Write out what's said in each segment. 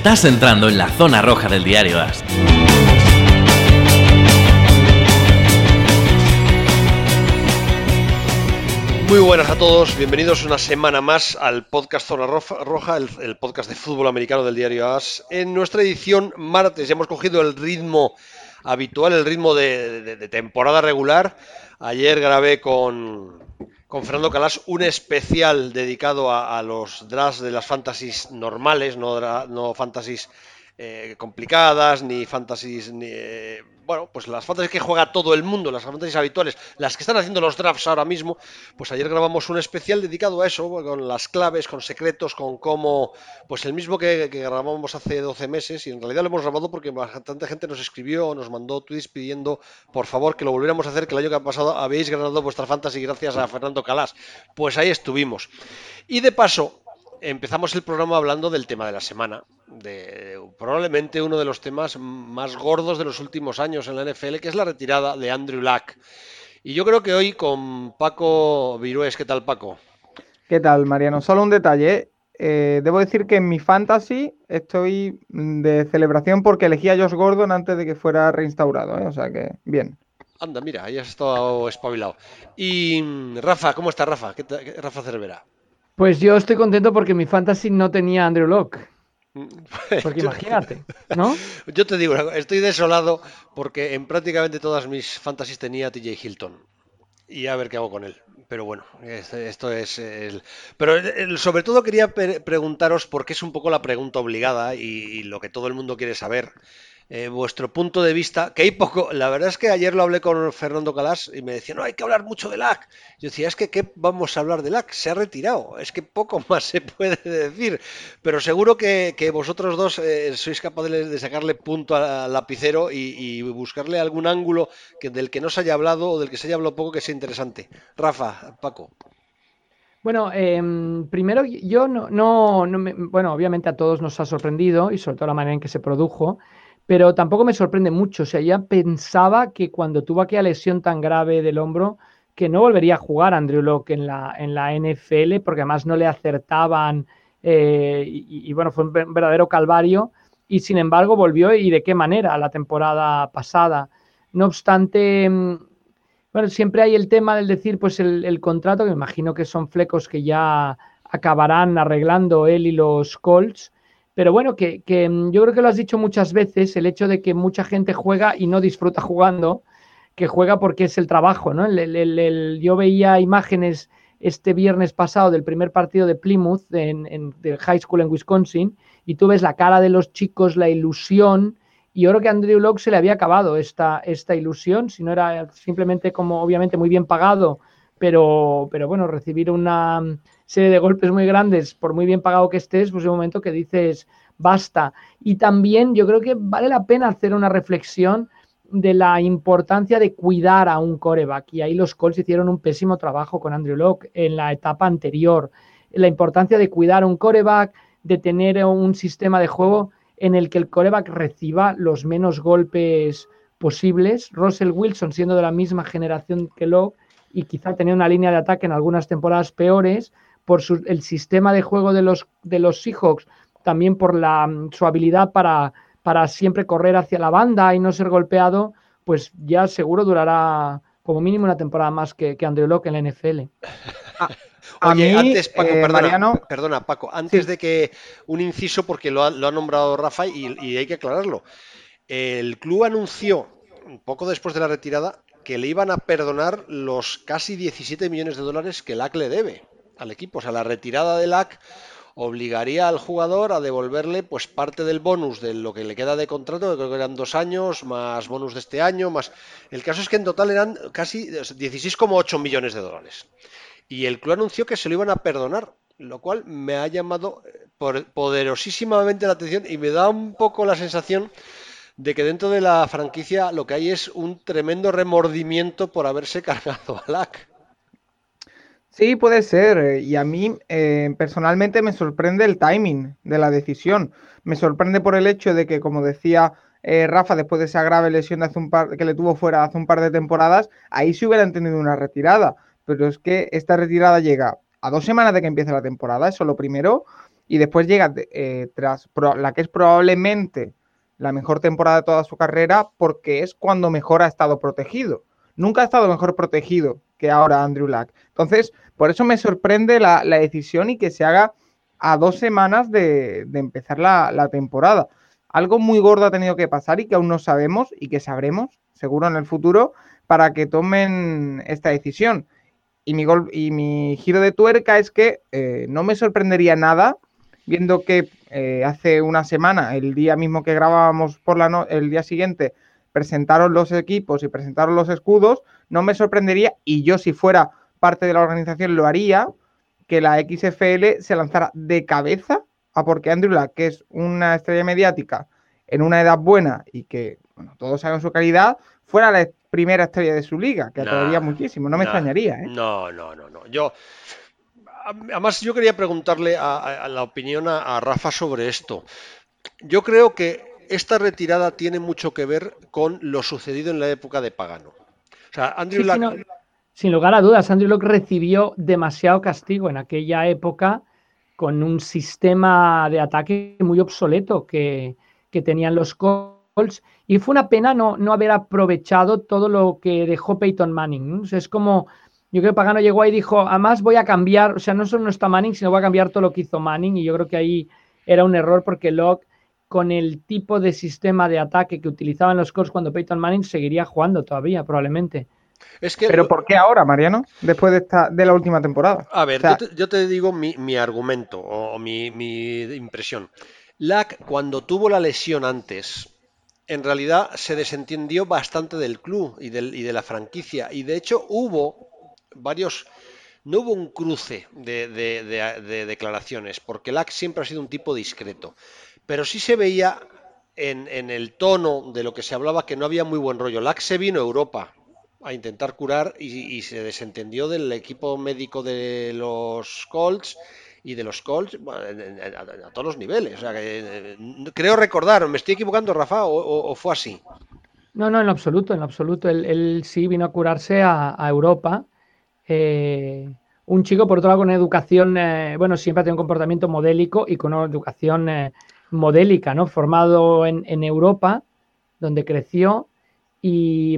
Estás entrando en la zona roja del diario AS. Muy buenas a todos, bienvenidos una semana más al podcast Zona Roja, el, podcast de fútbol americano del diario AS. En nuestra edición martes ya hemos cogido el ritmo habitual, el ritmo de, temporada regular. Ayer grabé con, con Fernando Calas un especial dedicado a, los drafts de las fantasies normales, no, no fantasies eh, complicadas, ni fantasies, ni, eh, bueno, pues las fantasies que juega todo el mundo, las fantasies habituales, las que están haciendo los drafts ahora mismo, pues ayer grabamos un especial dedicado a eso, con las claves, con secretos, con cómo, pues el mismo que, grabamos hace 12 meses, y en realidad lo hemos grabado porque bastante gente nos escribió, nos mandó tweets pidiendo, por favor, que lo volviéramos a hacer, que el año que ha pasado habéis ganado vuestra fantasy gracias a Fernando Calas. Pues ahí estuvimos. Y de paso, empezamos el programa hablando del tema de la semana, de probablemente uno de los temas más gordos de los últimos años en la NFL, que es la retirada de Andrew Luck. Y yo creo que hoy con Paco Virués, ¿qué tal Paco? ¿Qué tal, Mariano? Solo un detalle. Eh, debo decir que en mi fantasy estoy de celebración porque elegí a Josh Gordon antes de que fuera reinstaurado. ¿eh? O sea que, bien. Anda, mira, ahí has estado espabilado. Y Rafa, ¿cómo está Rafa? ¿Qué Rafa Cervera. Pues yo estoy contento porque mi fantasy no tenía Andrew Locke. Porque imagínate, ¿no? Yo te digo, estoy desolado porque en prácticamente todas mis fantasies tenía TJ Hilton. Y a ver qué hago con él. Pero bueno, esto es el... Pero sobre todo quería preguntaros, porque es un poco la pregunta obligada y lo que todo el mundo quiere saber. Eh, vuestro punto de vista, que hay poco, la verdad es que ayer lo hablé con Fernando Calas y me decía, no, hay que hablar mucho de LAC. Yo decía, es que ¿qué vamos a hablar de LAC? Se ha retirado, es que poco más se puede decir, pero seguro que, vosotros dos eh, sois capaces de sacarle punto al lapicero y, buscarle algún ángulo del que no se haya hablado o del que se haya hablado poco que sea interesante. Rafa, Paco. Bueno, em, primero yo no, no, bueno, obviamente a todos nos ha sorprendido y sobre todo la manera en que se produjo pero tampoco me sorprende mucho. O sea, ya pensaba que cuando tuvo aquella lesión tan grave del hombro, que no volvería a jugar Andrew Locke en la, en la NFL, porque además no le acertaban eh, y, bueno, fue un verdadero calvario. Y sin embargo volvió y de qué manera la temporada pasada. No obstante, mm, bueno, siempre hay el tema del decir, pues el, el contrato, que me imagino que son flecos que ya acabarán arreglando él y los Colts pero bueno, que, mm, yo creo que lo has dicho muchas veces, el hecho de que mucha gente juega y no disfruta jugando, que juega porque es el trabajo, ¿no? yo veía imágenes este viernes pasado del primer partido de Plymouth en, en, del high school en Wisconsin y tú ves la cara de los chicos, la ilusión y yo creo que a Andrew Locke se le había acabado esta, esta ilusión, si no era simplemente como obviamente muy bien pagado, pero, pero bueno, recibir una serie de golpes muy grandes, por muy bien pagado que estés, pues es un momento que dices, basta. Y también yo creo que vale la pena hacer una reflexión de la importancia de cuidar a un coreback. Y ahí los Colts hicieron un pésimo trabajo con Andrew Locke en la etapa anterior. La importancia de cuidar a un coreback, de tener un sistema de juego en el que el coreback reciba los menos golpes posibles. Russell Wilson, siendo de la misma generación que Locke, y quizá tenía una línea de ataque en algunas temporadas peores, por el sistema de juego de los, de los Seahawks, también por la, mm, su habilidad para, para siempre correr hacia la banda y no ser golpeado, pues ya seguro durará como mínimo una temporada más que, que Andrew Locke en la NFL. Ah, Oye, antes, Paco, eh, perdona, perdona, Paco, antes de que un inciso, porque lo ha, lo ha nombrado Rafa y, y, hay que aclararlo. El club anunció, un poco después de la retirada, que le iban a perdonar los casi 17 millones de dólares que LAC le debe al equipo. O sea, la retirada de LAC obligaría al jugador a devolverle pues parte del bonus de lo que le queda de contrato, que creo que eran dos años, más bonus de este año, más... El caso es que en total eran casi 16,8 millones de dólares. Y el club anunció que se lo iban a perdonar, lo cual me ha llamado eh, poderosísimamente la atención y me da un poco la sensación de que dentro de la franquicia lo que hay es un tremendo remordimiento por haberse cargado a LAC. Sí, puede ser. Eh, y a mí eh, personalmente me sorprende el timing de la decisión. Me sorprende por el hecho de que, como decía eh, Rafa, después de esa grave lesión de hace un par, que le tuvo fuera hace un par de temporadas, ahí se hubiera tenido una retirada. Pero es que esta retirada llega a dos semanas de que empiece la temporada, eso es lo primero, y después llega eh, tras la que es probablemente la mejor temporada de toda su carrera porque es cuando mejor ha estado protegido. Nunca ha estado mejor protegido que ahora Andrew Luck. Entonces, por eso me sorprende la, decisión y que se haga a dos semanas de, empezar la, temporada. Algo muy gordo ha tenido que pasar y que aún no sabemos y que sabremos, seguro en el futuro, para que tomen esta decisión. Y mi, y mi giro de tuerca es que eh, no me sorprendería nada viendo que eh, hace una semana, el día mismo que grabábamos por la no el día siguiente, presentaron los equipos y presentaron los escudos, no me sorprendería, y yo si fuera parte de la organización lo haría, que la XFL se lanzara de cabeza a porque Andrew Luck, que es una estrella mediática en una edad buena y que bueno, todos saben su calidad, fuera la primera estrella de su liga, que atraería muchísimo, no me extrañaría. ¿eh? No, no, no, no. Yo, además, yo quería preguntarle a, la opinión a, Rafa sobre esto. Yo creo que esta retirada tiene mucho que ver con lo sucedido en la época de Pagano. O sea, Andrew sin lugar a dudas, Andrew Locke recibió demasiado castigo en aquella época con un sistema de ataque muy obsoleto que, tenían los Colts y fue una pena no, no, haber aprovechado todo lo que dejó Peyton Manning. es como, yo creo que Pagano llegó ahí y dijo, además voy a cambiar, o sea, no solo no está Manning, sino voy a cambiar todo lo que hizo Manning y yo creo que ahí era un error porque Locke con el tipo de sistema de ataque que utilizaban los Colts cuando Peyton Manning seguiría jugando todavía, probablemente. Pero ¿por qué ahora, Mariano? Después de, esta, de la última temporada. A ver, yo, te, digo mi, argumento o, mi, impresión. Lack, cuando tuvo la lesión antes, en realidad se desentendió bastante del club y, de la franquicia. Y de hecho hubo varios... No hubo un cruce de, declaraciones, porque Lack siempre ha sido un tipo discreto. Pero sí se veía en, el tono de lo que se hablaba que no había muy buen rollo. Lack se vino a Europa a intentar curar y, se desentendió del equipo médico de los Colts y de los Colts a, todos los niveles. O sea, que, eh, creo recordar, ¿me estoy equivocando, Rafa, o, fue así? No, no, en absoluto, en absoluto. Él, sí vino a curarse a, Europa. Eh, un chico, por otro lado, con educación, eh, bueno, siempre ha tenido un comportamiento modélico y con una educación modélica, ¿no? Formado en, Europa, donde creció y,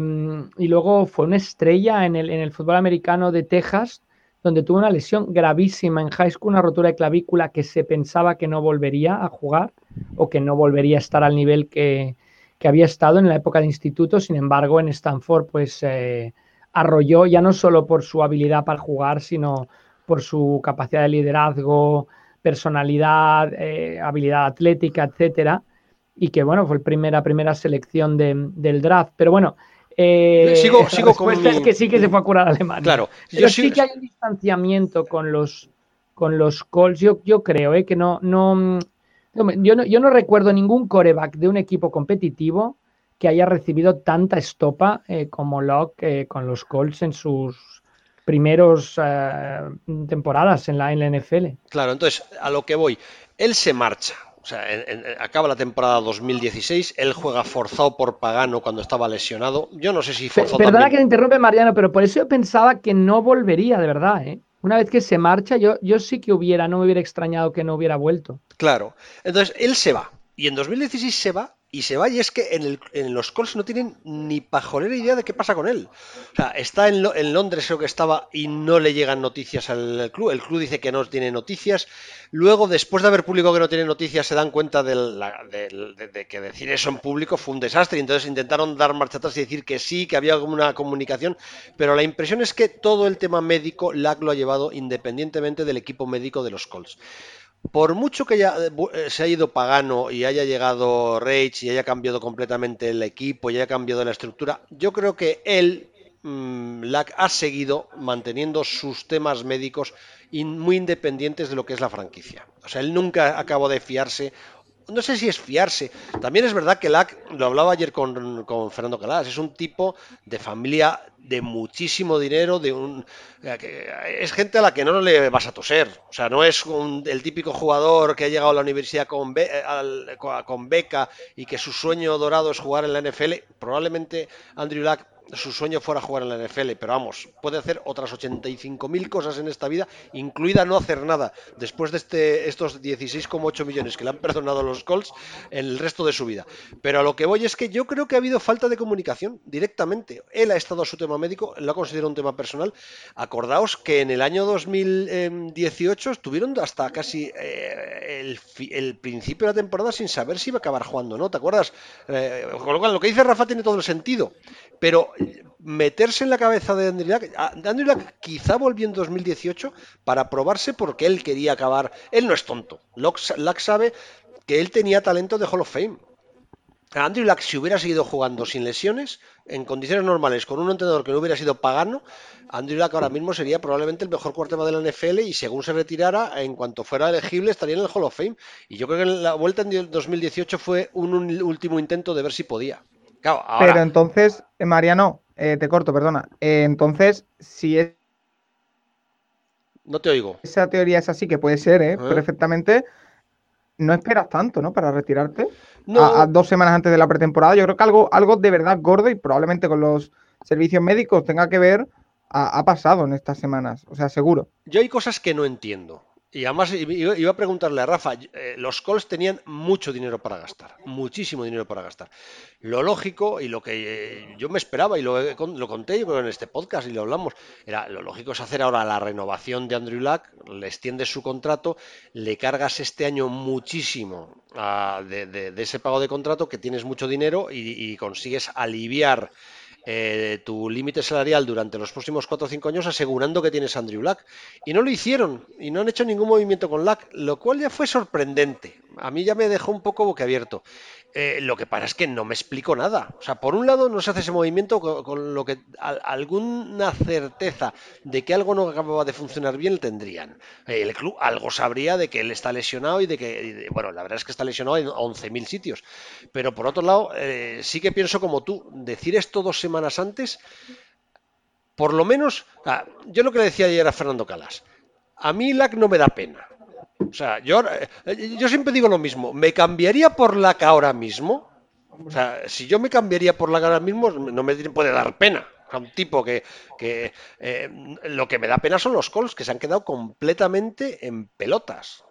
luego fue una estrella en el, en el, fútbol americano de Texas, donde tuvo una lesión gravísima en high school, una rotura de clavícula que se pensaba que no volvería a jugar o que no volvería a estar al nivel que, había estado en la época de instituto. Sin embargo, en Stanford, pues eh, arrolló ya no solo por su habilidad para jugar, sino por su capacidad de liderazgo, personalidad, eh, habilidad atlética, etcétera y que bueno, fue la primera, primera selección del draft. Pero bueno, eh, sigo, sigo con es que sí que se fue a curar a Alemania. Claro, pero sí que hay un distanciamiento con los con los Colts. Yo, yo creo eh, que no, no, yo no, yo no recuerdo ningún coreback de un equipo competitivo que haya recibido tanta estopa eh, como Locke con los Colts en sus primeros temporadas en la, en la NFL. Claro, entonces a lo que voy, él se marcha, o sea, acaba la temporada 2016, él juega forzado por Pagano cuando estaba lesionado. Yo no sé si forzado. Perdona que te interrumpe, Mariano, pero por eso yo pensaba que no volvería, de verdad, ¿eh? Una vez que se marcha, yo, yo sí que hubiera, no me hubiera extrañado que no hubiera vuelto. Claro. Entonces, él se va. Y en 2016 se va y se va y es que en, los Colts no tienen ni pajolera idea de qué pasa con él. O sea, está en, Londres creo que estaba y no le llegan noticias al club. El club dice que no tiene noticias. Luego, después de haber publicado que no tiene noticias, se dan cuenta de, que decir eso en público fue un desastre. Entonces intentaron dar marcha atrás y decir que sí, que había una comunicación. Pero la impresión es que todo el tema médico, LAC lo ha llevado independientemente del equipo médico de los Colts por mucho que ya eh, se haya ido Pagano y haya llegado Rage y haya cambiado completamente el equipo y haya cambiado la estructura, yo creo que él, mm, ha seguido manteniendo sus temas médicos muy independientes de lo que es la franquicia. O sea, él nunca acabó de fiarse no sé si es fiarse. También es verdad que LAC, lo hablaba ayer con, con Fernando Calas, es un tipo de familia de muchísimo dinero, de un es gente a la que no le vas a toser, o sea, no es el típico jugador que ha llegado a la universidad con, con beca y que su sueño dorado es jugar en la NFL. Probablemente Andrew Luck su sueño fuera jugar en la NFL, pero vamos, puede hacer otras 85.000 cosas en esta vida, incluida no hacer nada, después de este, estos 16,8 millones que le han perdonado los Colts en el resto de su vida. Pero a lo que voy es que yo creo que ha habido falta de comunicación directamente. Él ha estado a su tema médico, lo ha considerado un tema personal. Acordaos que en el año 2018 estuvieron hasta casi eh, el, principio de la temporada sin saber si iba a acabar jugando, ¿no? ¿Te acuerdas? Eh, con lo cual, lo que dice Rafa tiene todo el sentido. Pero meterse en la cabeza de Andrew Luck, Andrew Luck quizá volvió en 2018 para probarse porque él quería acabar. Él no es tonto. Luck, sabe que él tenía talento de Hall of Fame. Andrew Luck, si hubiera seguido jugando sin lesiones, en condiciones normales, con un entrenador que no hubiera sido pagano, Andrew Luck ahora mismo sería probablemente el mejor quarterback de la NFL y según se retirara, en cuanto fuera elegible, estaría en el Hall of Fame. Y yo creo que la vuelta en 2018 fue un último intento de ver si podía. Pero entonces, eh, Mariano, eh, te corto, perdona. Eh, entonces, si es. No te oigo. Esa teoría es así, que puede ser, ¿eh? Perfectamente. No esperas tanto, ¿no? Para retirarte. A, dos semanas antes de la pretemporada. Yo creo que algo, algo de verdad gordo y probablemente con los servicios médicos tenga que ver. ha pasado en estas semanas. O sea, seguro. Yo hay cosas que no entiendo. Y además iba a preguntarle a Rafa, eh, los Colts tenían mucho dinero para gastar, muchísimo dinero para gastar. Lo lógico y lo que eh, yo me esperaba y lo, lo conté yo en este podcast y lo hablamos, era lo lógico es hacer ahora la renovación de Andrew Luck, le extiendes su contrato, le cargas este año muchísimo ah, de, ese pago de contrato, que tienes mucho dinero y consigues aliviar eh, tu límite salarial durante los próximos 4 o 5 años asegurando que tienes Andrew Luck. Y no lo hicieron y no han hecho ningún movimiento con Luck, lo cual ya fue sorprendente. A mí ya me dejó un poco boquiabierto. Eh, lo que pasa es que no me explico nada. O sea, por un lado no se hace ese movimiento con, lo que alguna certeza de que algo no acababa de funcionar bien tendrían. El club algo sabría de que él está lesionado y de que, bueno, la verdad es que está lesionado en 11.000 sitios. Pero por otro lado, eh, sí que pienso como tú, decir esto dos semanas antes, por lo menos, yo lo que le decía ayer a Fernando Calas, a mí LAC no me da pena. O sea, yo, eh, yo siempre digo lo mismo, ¿me cambiaría por la que ahora mismo? O sea, si yo me cambiaría por la que ahora mismo, no me puede dar pena. A un tipo que, que eh, lo que me da pena son los calls, que se han quedado completamente en pelotas.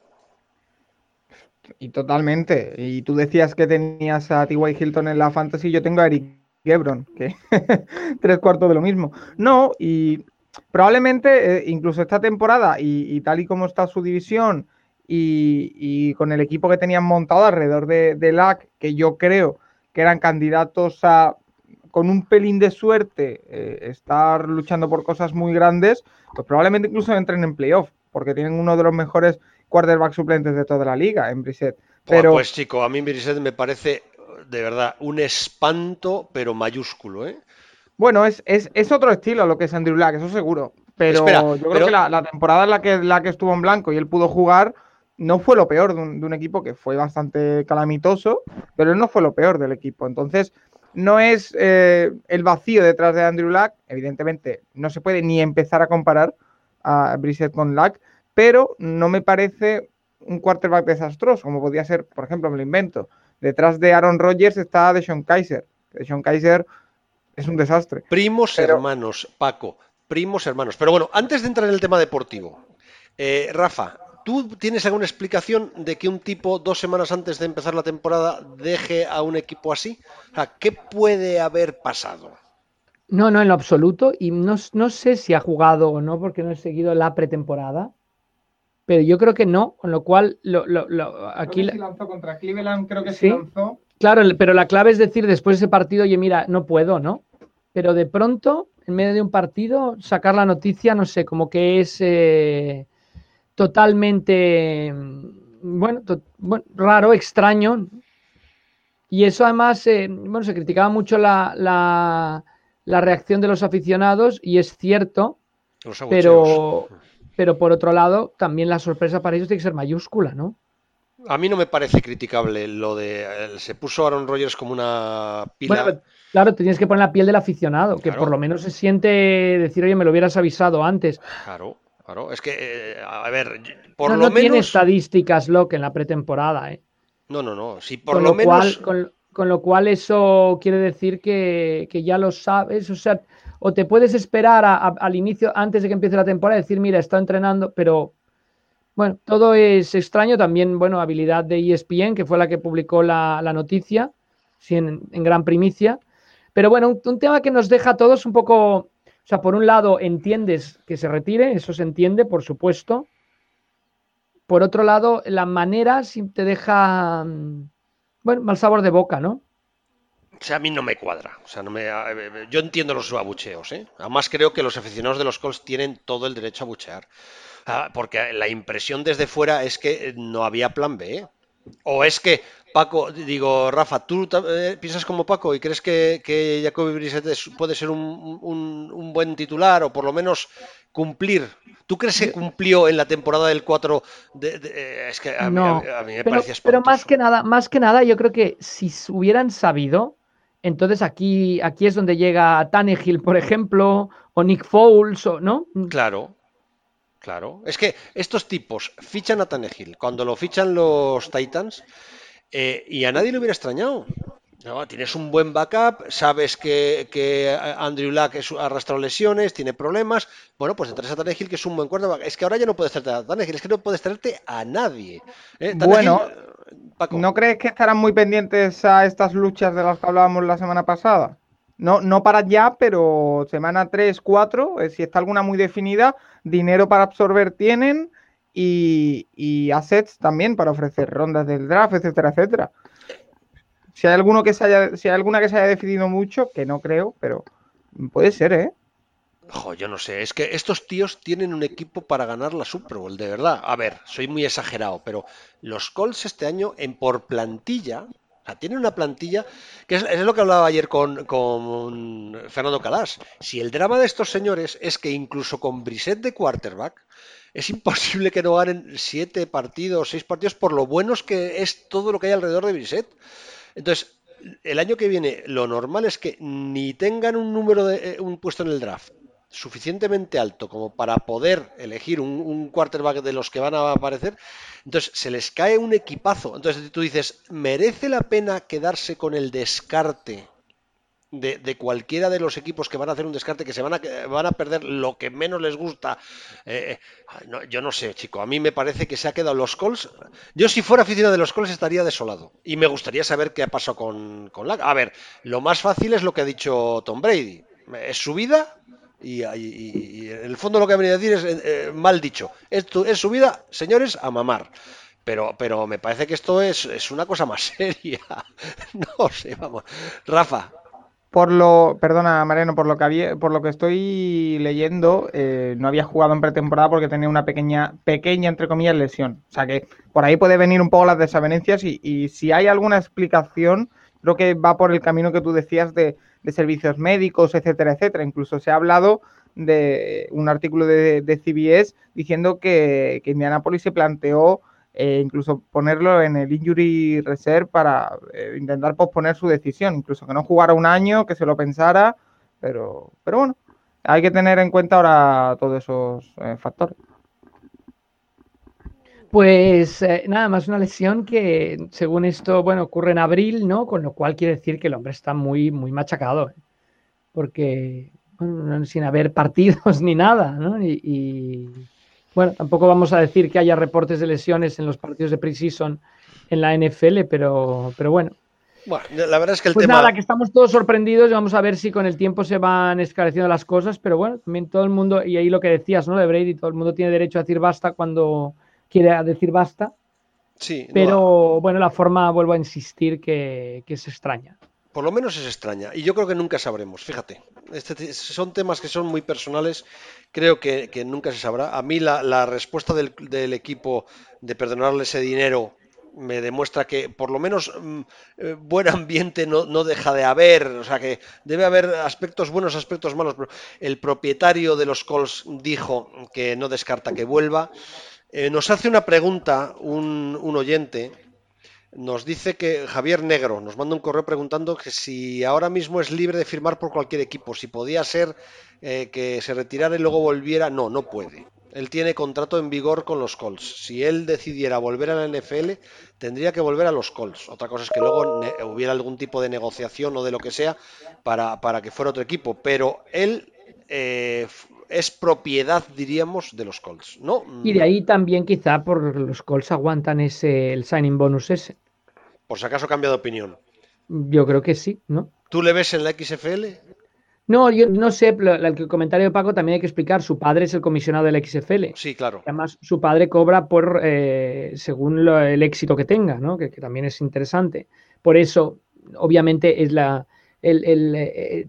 Y totalmente. Y tú decías que tenías a T.Y. Hilton en la fantasy, yo tengo a Eric Gebron, que tres cuartos de lo mismo. No, y probablemente eh, incluso esta temporada y, tal y como está su división y, con el equipo que tenían montado alrededor de, de LAC, que yo creo que eran candidatos a, con un pelín de suerte, eh, estar luchando por cosas muy grandes, pues probablemente incluso entren en playoff, porque tienen uno de los mejores quarterback suplentes de toda la liga en Brissett. Pero... Pues chico, a mí Brissett me parece de verdad un espanto, pero mayúsculo, ¿eh? Bueno, es, es, otro estilo lo que es Andrew Black, eso seguro. Pero yo creo que la, temporada en la que, la que estuvo en blanco y él pudo jugar no fue lo peor de un, equipo que fue bastante calamitoso, pero no fue lo peor del equipo. Entonces, no es eh, el vacío detrás de Andrew Luck. Evidentemente, no se puede ni empezar a comparar a Brissett con Luck, pero no me parece un quarterback desastroso, como podría ser, por ejemplo, me lo invento. Detrás de Aaron Rodgers está Deshaun Kaiser. Deshaun Kaiser es un desastre. Primos hermanos, Paco, primos hermanos. Pero bueno, antes de entrar en el tema deportivo, eh, Rafa, ¿tú tienes alguna explicación de que un tipo dos semanas antes de empezar la temporada deje a un equipo así? O sea, ¿qué puede haber pasado? No, no, en lo absoluto. Y no, sé si ha jugado o no, porque no he seguido la pretemporada. Pero yo creo que no, con lo cual lo, aquí. lanzó contra Cleveland, creo que sí lanzó. Claro, pero la clave es decir después de ese partido, oye, mira, no puedo, ¿no? Pero de pronto, en medio de un partido, sacar la noticia, no sé, como que es eh, totalmente, mm, bueno, raro, extraño. Y eso además, eh, bueno, se criticaba mucho la, la, reacción de los aficionados y es cierto, pero, pero por otro lado, también la sorpresa para ellos tiene que ser mayúscula, ¿no? A mí no me parece criticable lo de. Se puso Aaron Rodgers como una pila. claro, tenías que poner la piel del aficionado, que por lo menos se siente decir, oye, me lo hubieras avisado antes. Claro, claro. Es que, eh, a ver, por lo no menos. tiene estadísticas, Locke, en la pretemporada, ¿eh? No, no, no. Si por lo, menos. con, Con lo cual eso quiere decir que, ya lo sabes, o sea, o te puedes esperar al inicio, antes de que empiece la temporada, decir, mira, está entrenando, pero bueno, todo es extraño. También, bueno, habilidad de ESPN, que fue la que publicó la, noticia, sí, en, gran primicia. Pero bueno, un, tema que nos deja a todos un poco, sea, por un lado entiendes que se retire, eso se entiende, por supuesto. Por otro lado, la manera te deja, mm, bueno, mal sabor de boca, ¿no? O a mí no me cuadra. O sea, no me, yo entiendo los abucheos, ¿eh? Además creo que los aficionados de los Colts tienen todo el derecho a buchear. Ah, porque la impresión desde fuera es que no había plan B. ¿eh? O es que Paco, digo, Rafa, ¿tú eh, piensas como Paco y crees que, que Jacoby Brissett puede ser un, buen titular o por lo menos cumplir? ¿Tú crees que cumplió en la temporada del 4? Eh, es que a, mí, me pero, Pero más que, nada, más que nada, yo creo que si hubieran sabido, entonces aquí, aquí es donde llega Tannehill, por ejemplo, o Nick Foles, o, ¿no? Claro, Claro, es que estos tipos fichan a Tannehill cuando lo fichan los Titans eh, y a nadie le hubiera extrañado. tienes un buen backup, sabes que, Andrew Luck ha arrastrado lesiones, tiene problemas. Bueno, pues traes a Tannehill, que es un buen quarterback. Es que ahora ya no puedes traerte a Tannehill, es que no puedes traerte a nadie. ¿eh? Bueno, ¿no crees que estarán muy pendientes a estas luchas de las que hablábamos la semana pasada? No, no para ya, pero semana 3, 4, eh, si está alguna muy definida, dinero para absorber tienen y, assets también para ofrecer rondas del draft, etcétera, etcétera. Si hay alguno que se haya, si hay alguna que se haya decidido mucho, que no creo, pero puede ser, ¿eh? Jo, yo no sé, es que estos tíos tienen un equipo para ganar la Super Bowl, de verdad. A ver, soy muy exagerado, pero los Colts este año en por plantilla tiene una plantilla que es, lo que hablaba ayer con, Fernando Calas. Si el drama de estos señores es que incluso con Brisset de quarterback es imposible que no ganen siete partidos, seis partidos por lo buenos que es todo lo que hay alrededor de Brisset. Entonces, el año que viene lo normal es que ni tengan un número de eh, un puesto en el draft suficientemente alto como para poder elegir un, un, quarterback de los que van a aparecer, entonces se les cae un equipazo. Entonces tú dices, ¿merece la pena quedarse con el descarte de, cualquiera de los equipos que van a hacer un descarte, que se van a, van a perder lo que menos les gusta. Eh, eh, yo no sé, chico, a mí me parece que se ha quedado los Colts. Yo si fuera aficionado de los Colts estaría desolado. Y me gustaría saber qué ha pasado con, con la... A ver, lo más fácil es lo que ha dicho Tom Brady. Es su vida, y, en el fondo lo que venido a decir es eh, mal dicho. Esto es su vida, señores, a mamar. Pero, pero me parece que esto es, es una cosa más seria. no sé, vamos. Rafa, por lo, perdona Mariano, por lo que había, por lo que estoy leyendo, eh, no había jugado en pretemporada porque tenía una pequeña, pequeña entre comillas lesión. O sea que por ahí puede venir un poco las desavenencias y, y si hay alguna explicación, creo que va por el camino que tú decías de, servicios médicos, etcétera, etcétera. Incluso se ha hablado de un artículo de, de CBS diciendo que, que Indianapolis se planteó eh, incluso ponerlo en el injury reserve para eh, intentar posponer su decisión, incluso que no jugara un año, que se lo pensara, pero, pero bueno, hay que tener en cuenta ahora todos esos eh, factores. Pues nada más una lesión que según esto, bueno, ocurre en abril, ¿no? Con lo cual quiere decir que el hombre está muy, muy machacado, porque sin haber partidos ni nada, ¿no? y bueno, tampoco vamos a decir que haya reportes de lesiones en los partidos de preseason en la NFL, pero, pero bueno. Bueno, la verdad es que el pues tema. Nada, que estamos todos sorprendidos y vamos a ver si con el tiempo se van esclareciendo las cosas, pero bueno, también todo el mundo, y ahí lo que decías, ¿no? De Brady, todo el mundo tiene derecho a decir basta cuando quiere decir basta. Sí. Pero bueno, la forma, vuelvo a insistir, que, que es extraña. Por lo menos es extraña. Y yo creo que nunca sabremos, fíjate. Este, son temas que son muy personales, creo que, nunca se sabrá. A mí la, respuesta del, equipo de perdonarle ese dinero me demuestra que por lo menos mm, eh, buen ambiente no, deja de haber, o sea que debe haber aspectos buenos, aspectos malos. Pero el propietario de los Colts dijo que no descarta que vuelva. Eh, nos hace una pregunta un, oyente nos dice que Javier Negro nos manda un correo preguntando que si ahora mismo es libre de firmar por cualquier equipo, si podía ser eh, que se retirara y luego volviera. No, no puede. Él tiene contrato en vigor con los Colts. Si él decidiera volver a la NFL, tendría que volver a los Colts. Otra cosa es que luego hubiera algún tipo de negociación o de lo que sea para, para que fuera otro equipo. Pero él eh, es propiedad, diríamos, de los Colts, ¿no? Y de ahí también quizá por los Colts aguantan ese el signing bonus ese. Por si acaso cambia de opinión. Yo creo que sí, ¿no? ¿Tú le ves en la XFL? No, yo no sé, el comentario de Paco también hay que explicar. Su padre es el comisionado del XFL. Sí, claro. Además, su padre cobra por eh, según el éxito que tenga, ¿no? Que, también es interesante. Por eso, obviamente, es la el, eh,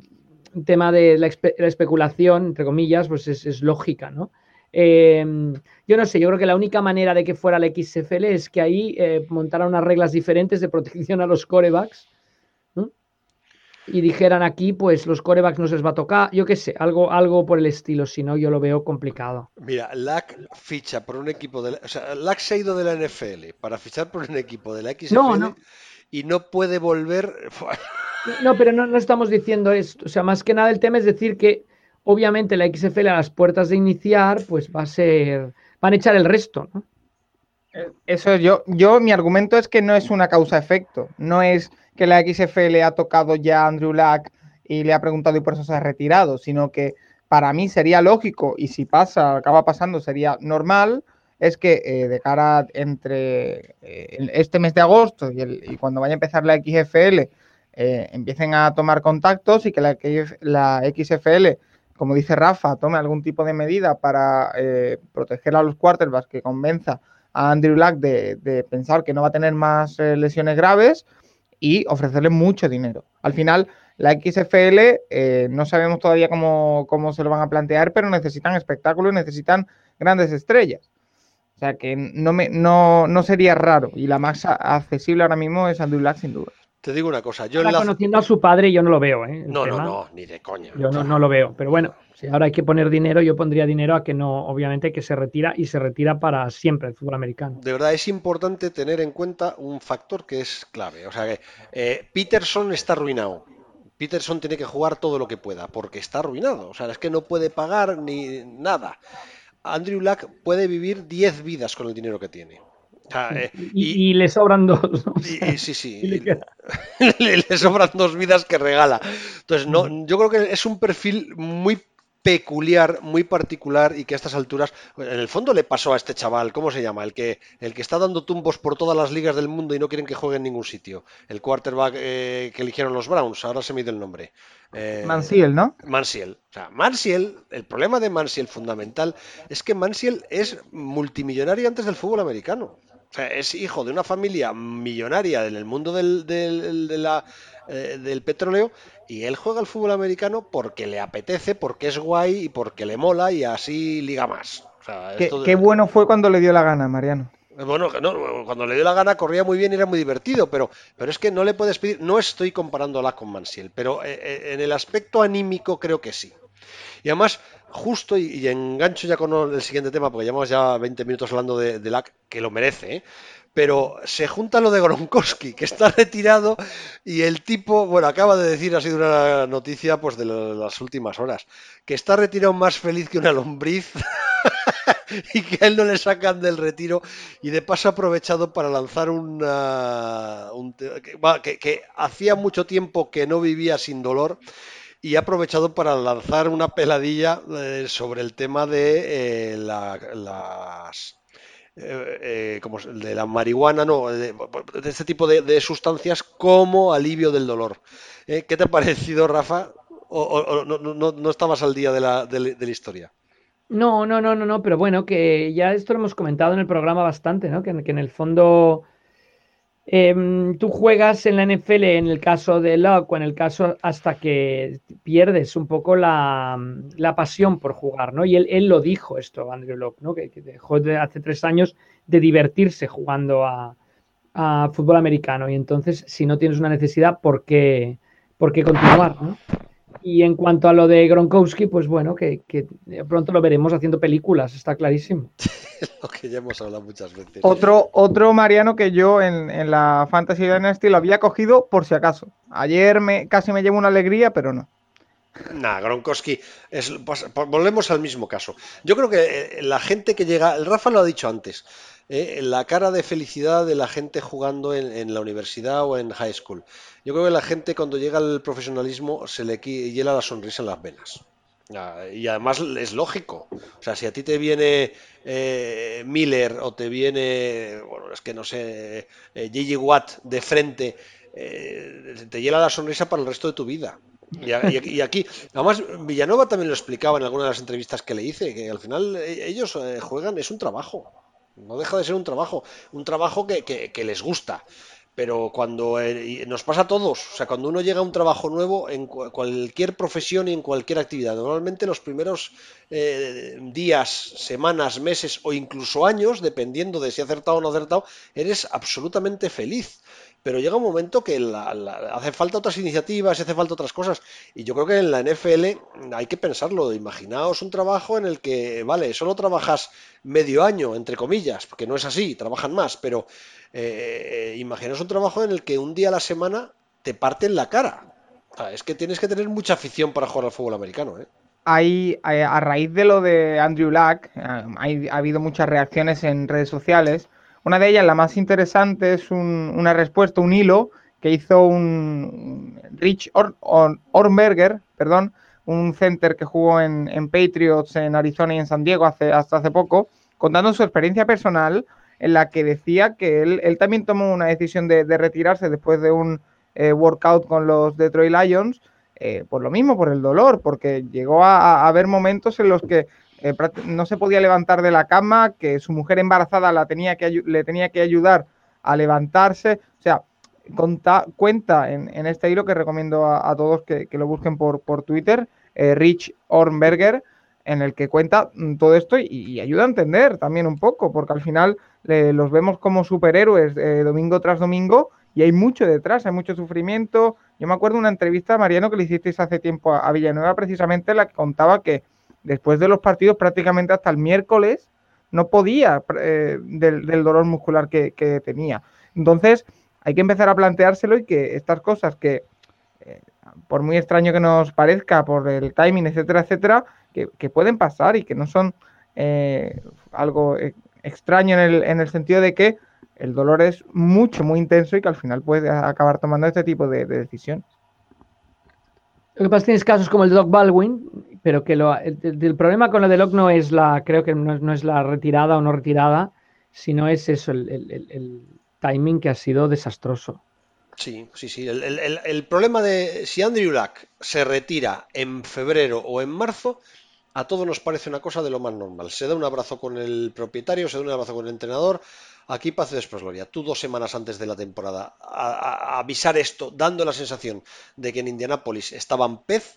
tema de la, especulación, entre comillas, pues es, lógica, ¿no? Em, yo no sé, yo creo que la única manera de que fuera el XFL es que ahí eh, montara unas reglas diferentes de protección a los corebacks y dijeran aquí, pues los corebacks no se les va a tocar, yo qué sé, algo, algo por el estilo, si no yo lo veo complicado. Mira, LAC ficha por un equipo de la, o sea, LAC se ha ido de la NFL para fichar por un equipo de la XFL y no puede volver. no, pero no, no estamos diciendo esto, o sea, más que nada el tema es decir que obviamente la XFL a las puertas de iniciar, pues va a ser, van a echar el resto, ¿no? Eh, eso yo, yo, mi argumento es que no es una causa-efecto, no es que la XFL ha tocado ya a Andrew Luck y le ha preguntado y por eso se ha retirado, sino que para mí sería lógico y si pasa, acaba pasando, sería normal, es que eh, de cara entre eh, este mes de agosto y, cuando vaya a empezar la XFL eh, empiecen a tomar contactos y que la, XFL, como dice Rafa, tome algún tipo de medida para proteger a los quarterbacks que convenza a Andrew Luck de, pensar que no va a tener más lesiones graves y ofrecerle mucho dinero. Al final, la XFL eh, no sabemos todavía cómo, se lo van a plantear, pero necesitan espectáculos, necesitan grandes estrellas. O sea que no, me, no, no sería raro. Y la más accesible ahora mismo es Andrew Luck, sin duda. Te digo una cosa. Yo conociendo a su padre, yo no lo veo. ¿eh? No, no, no, ni de coña. Yo no, no, lo veo. Pero bueno, si ahora hay que poner dinero, yo pondría dinero a que no, obviamente, que se retira y se retira para siempre el fútbol americano. De verdad, es importante tener en cuenta un factor que es clave. O sea que eh, Peterson está arruinado. Peterson tiene que jugar todo lo que pueda, porque está arruinado. O sea, es que no puede pagar ni nada. Andrew Luck puede vivir 10 vidas con el dinero que tiene. Eh, y, le sobran dos. sí, sí. le, sobran dos vidas que regala. Entonces, no, yo creo que es un perfil muy peculiar, muy particular y que a estas alturas, en el fondo le pasó a este chaval, ¿cómo se llama? El que, el que está dando tumbos por todas las ligas del mundo y no quieren que juegue en ningún sitio. El quarterback eh, que eligieron los Browns, ahora se me dio el nombre. Eh, Mansiel, ¿no? Mansiel. O sea, Mansiel, el problema de Mansiel fundamental es que Mansiel es multimillonario antes del fútbol americano es hijo de una familia millonaria en el mundo del, eh, del, petróleo y él juega al fútbol americano porque le apetece, porque es guay y porque le mola y así liga más. qué, bueno fue cuando le dio la gana, Mariano. Bueno, cuando le dio la gana corría muy bien y era muy divertido, pero, pero es que no le puedes pedir, no estoy comparándola con Mansiel, pero eh, eh, en el aspecto anímico creo que sí. Y además, justo, y, engancho ya con el siguiente tema, porque llevamos ya 20 minutos hablando de, de LAC, que lo merece, ¿eh? Pero se junta lo de Gronkowski, que está retirado y el tipo, bueno, acaba de decir, ha sido una noticia pues de las últimas horas, que está retirado más feliz que una lombriz y que a él no le sacan del retiro y de paso ha aprovechado para lanzar una, un, que, hacía mucho tiempo que no vivía sin dolor y ha aprovechado para lanzar una peladilla eh, sobre el tema de eh, las eh, como de la marihuana, no, de, este tipo de, sustancias como alivio del dolor. ¿Qué te ha parecido, Rafa? ¿O, no, estabas al día de la, de la, historia? No, no, no, no, no, pero bueno, que ya esto lo hemos comentado en el programa bastante, ¿no? Que, que en el fondo Em, tú juegas en la NFL en el caso de Locke en el caso hasta que pierdes un poco la, pasión por jugar, ¿no? Y él, lo dijo esto, Andrew Locke, ¿no? Que, dejó de, hace tres años de divertirse jugando a, fútbol americano. Y entonces, si no tienes una necesidad, ¿por qué, por qué continuar, ¿no? Y en cuanto a lo de Gronkowski, pues bueno, que, pronto lo veremos haciendo películas, está clarísimo. lo que ya hemos hablado muchas veces. Otro, otro Mariano que yo en, la Fantasy Dynasty lo había cogido por si acaso. Ayer me, casi me llevo una alegría, pero no. Nah, Gronkowski, es, volvemos al mismo caso. Yo creo que eh, la gente que llega, el Rafa lo ha dicho antes, eh, la cara de felicidad de la gente jugando en, la universidad o en high school. Yo creo que la gente cuando llega al profesionalismo se le hiela la sonrisa en las venas. Y además es lógico. O sea, si a ti te viene eh, Miller o te viene, bueno, es que no sé, Gigi Watt de frente, te hiela la sonrisa para el resto de tu vida. Y, aquí, además, Villanova también lo explicaba en alguna de las entrevistas que le hice, que al final eh, ellos eh, juegan, es un trabajo, no deja de ser un trabajo, un trabajo que, les gusta. Pero cuando eh, nos pasa a todos, o sea, cuando uno llega a un trabajo nuevo en cualquier profesión y en cualquier actividad, normalmente los primeros días, semanas, meses o incluso años, dependiendo de si acertado o no acertado, eres absolutamente feliz pero llega un momento que hace falta otras iniciativas y hace falta otras cosas. Y yo creo que en la NFL hay que pensarlo. Imaginaos un trabajo en el que, vale, solo trabajas medio año, entre comillas, porque no es así, trabajan más, pero eh, imaginaos un trabajo en el que un día a la semana te parten la cara. es que tienes que tener mucha afición para jugar al fútbol americano. ¿eh? Hay, a raíz de lo de Andrew Luck, eh, ha habido muchas reacciones en redes sociales una de ellas, la más interesante, es una respuesta, un hilo que hizo un Rich Ornberger, perdón, un center que jugó en, Patriots en Arizona y en San Diego hace, hasta hace poco, contando su experiencia personal en la que decía que él, también tomó una decisión de, retirarse después de un eh, workout con los Detroit Lions, eh, por lo mismo, por el dolor, porque llegó a haber momentos en los que eh, no se podía levantar de la cama, que su mujer embarazada la tenía que, le tenía que ayudar a levantarse. O sea, cuenta en, este hilo que recomiendo a, todos que, lo busquen por, por Twitter, eh, Rich Ornberger, en el que cuenta mm, todo esto y, ayuda a entender también un poco, porque al final los vemos como superhéroes eh, domingo tras domingo y hay mucho detrás, hay mucho sufrimiento. Yo me acuerdo una entrevista, Mariano, que le hicisteis hace tiempo a Villanueva, precisamente, la que contaba que después de los partidos prácticamente hasta el miércoles no podía eh, del, dolor muscular que, tenía. Entonces hay que empezar a planteárselo y que estas cosas que, eh, por muy extraño que nos parezca, por el timing, etcétera, etcétera, que, pueden pasar y que no son eh, algo extraño en el, en el, sentido de que el dolor es mucho, muy intenso y que al final puede acabar tomando este tipo de, de decisiones. Lo que pasa es que tienes casos como el de Doc Baldwin, pero que lo, el, problema con lo de Locke no es la, creo que no, es la retirada o no retirada, sino es eso, el, timing que ha sido desastroso. Sí, sí, sí. El, problema de si Andrew Luck se retira en febrero o en marzo, a todos nos parece una cosa de lo más normal. Se da un abrazo con el propietario, se da un abrazo con el entrenador. Aquí paz y después gloria. Tú dos semanas antes de la temporada avisar esto, dando la sensación de que en Indianápolis estaban pez,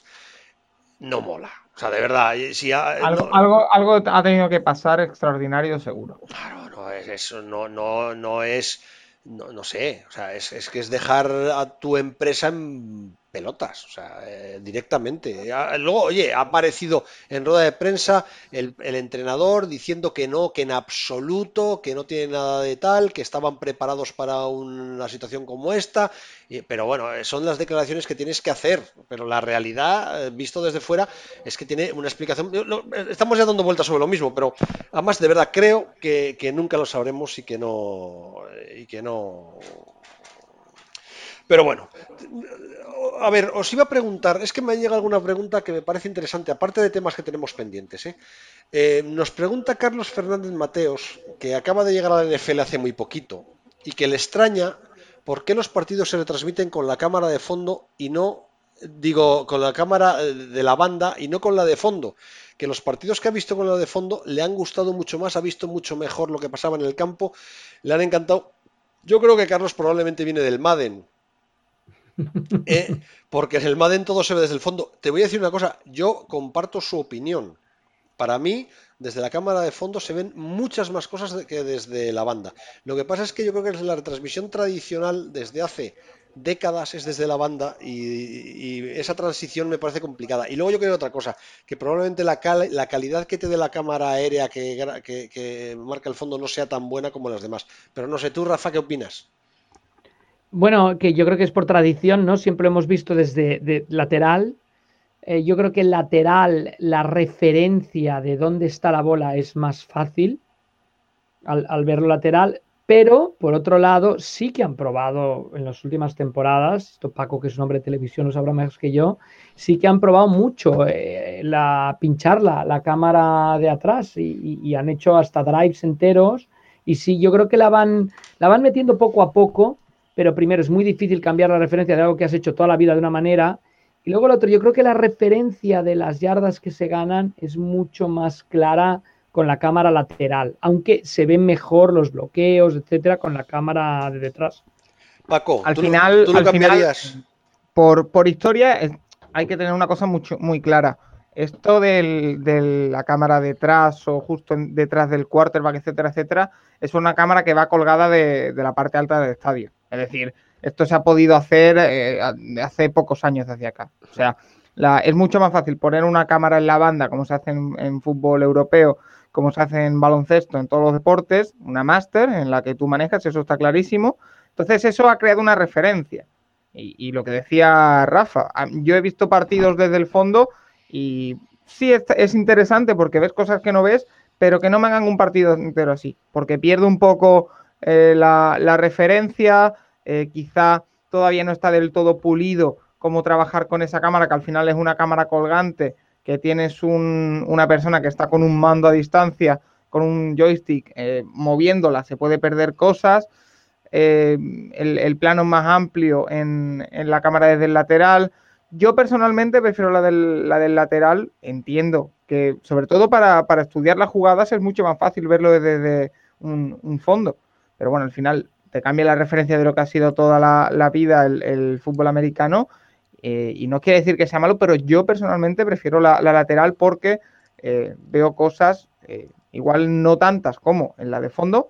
no mola. O sea, de verdad, si algo, algo, ha tenido que pasar extraordinario, seguro. Claro, no es eso, no, no, no es, no, no sé, o sea, es, es, que es dejar a tu empresa en pelotas, o sea, eh, directamente. Luego, oye, ha aparecido en rueda de prensa el, entrenador diciendo que no, que en absoluto, que no tiene nada de tal, que estaban preparados para una situación como esta, pero bueno, son las declaraciones que tienes que hacer, pero la realidad, eh, visto desde fuera, es que tiene una explicación. Estamos ya dando vueltas sobre lo mismo, pero además de verdad creo que, que nunca lo sabremos y que no... Y que no pero bueno, a ver, os iba a preguntar, es que me ha llegado alguna pregunta que me parece interesante, aparte de temas que tenemos pendientes. ¿eh? Eh, nos pregunta Carlos Fernández Mateos, que acaba de llegar a la NFL hace muy poquito, y que le extraña por qué los partidos se retransmiten con la cámara de fondo y no, digo, con la cámara eh, de la banda y no con la de fondo. Que los partidos que ha visto con la de fondo le han gustado mucho más, ha visto mucho mejor lo que pasaba en el campo, le han encantado. Yo creo que Carlos probablemente viene del Madden, eh, porque en el Madden todo se ve desde el fondo. Te voy a decir una cosa, yo comparto su opinión. Para mí, desde la cámara de fondo se ven muchas más cosas que desde la banda. Lo que pasa es que yo creo que la retransmisión tradicional desde hace décadas es desde la banda y, esa transición me parece complicada. Y luego yo creo otra cosa, que probablemente la, calidad que te dé la cámara aérea que, que marca el fondo no sea tan buena como las demás. Pero no sé, tú, Rafa, ¿qué opinas? Bueno, que yo creo que es por tradición, ¿no? Siempre hemos visto desde lateral, Eh, yo creo que lateral, la referencia de dónde está la bola es más fácil al, al verlo lateral. Pero, por otro lado, sí que han probado en las últimas temporadas, esto Paco, que es un hombre de televisión, lo sabrá más que yo, sí que han probado mucho eh, la, pinchar la, cámara de atrás y, han hecho hasta drives enteros. Y sí, yo creo que la van, la van metiendo poco a poco, pero primero es muy difícil cambiar la referencia de algo que has hecho toda la vida de una manera. Y luego lo otro, yo creo que la referencia de las yardas que se ganan es mucho más clara con la cámara lateral, aunque se ven mejor los bloqueos, etcétera, con la cámara de detrás. Paco, al final, por, por historia, hay que tener una cosa mucho, muy clara. Esto de la cámara detrás o justo detrás del quarterback, etcétera, etcétera, es una cámara que va colgada de, la parte alta del estadio. Es decir, esto se ha podido hacer eh, hace pocos años hacia acá. O sea, es mucho más fácil poner una cámara en la banda, como se hace en fútbol europeo, como se hace en baloncesto, en todos los deportes, una máster en la que tú manejas, eso está clarísimo. Entonces eso ha creado una referencia. Y, lo que decía Rafa, yo he visto partidos desde el fondo y sí es, interesante porque ves cosas que no ves, pero que no me hagan un partido entero así, porque pierdo un poco eh, la, referencia, eh, quizá todavía no está del todo pulido cómo trabajar con esa cámara, que al final es una cámara colgante que tienes una persona que está con un mando a distancia, con un joystick, eh, moviéndola, se puede perder cosas. Eh, el, plano más amplio en, la cámara desde el lateral. Yo personalmente prefiero la del, la del lateral, entiendo que sobre todo para, estudiar las jugadas es mucho más fácil verlo desde, un, fondo. Pero bueno, al final te cambia la referencia de lo que ha sido toda la, vida el fútbol americano eh, y no quiere decir que sea malo, pero yo personalmente prefiero la, lateral porque eh, veo cosas, eh, igual no tantas como en la de fondo,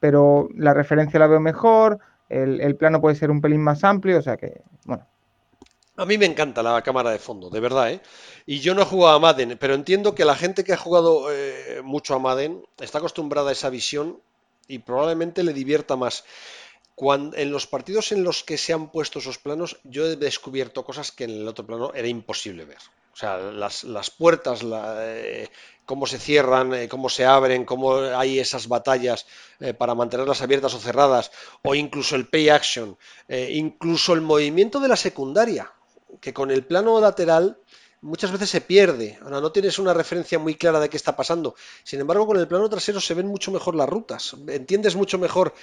pero la referencia la veo mejor, el, plano puede ser un pelín más amplio, o sea que, bueno. A mí me encanta la cámara de fondo, de verdad, ¿eh? Y yo no he jugado a Madden, pero entiendo que la gente que ha jugado mucho a Madden está acostumbrada a esa visión y probablemente le divierta más en los partidos en los que se han puesto esos planos, yo he descubierto cosas que en el otro plano era imposible ver. O sea, las, puertas, eh, cómo se cierran, eh, cómo se abren, cómo hay esas batallas eh, para mantenerlas abiertas o cerradas, o incluso el pay action, incluso el movimiento de la secundaria, que con el plano lateral muchas veces se pierde. Ahora no tienes una referencia muy clara de qué está pasando. Sin embargo, con el plano trasero se ven mucho mejor las rutas. Entiendes mucho mejor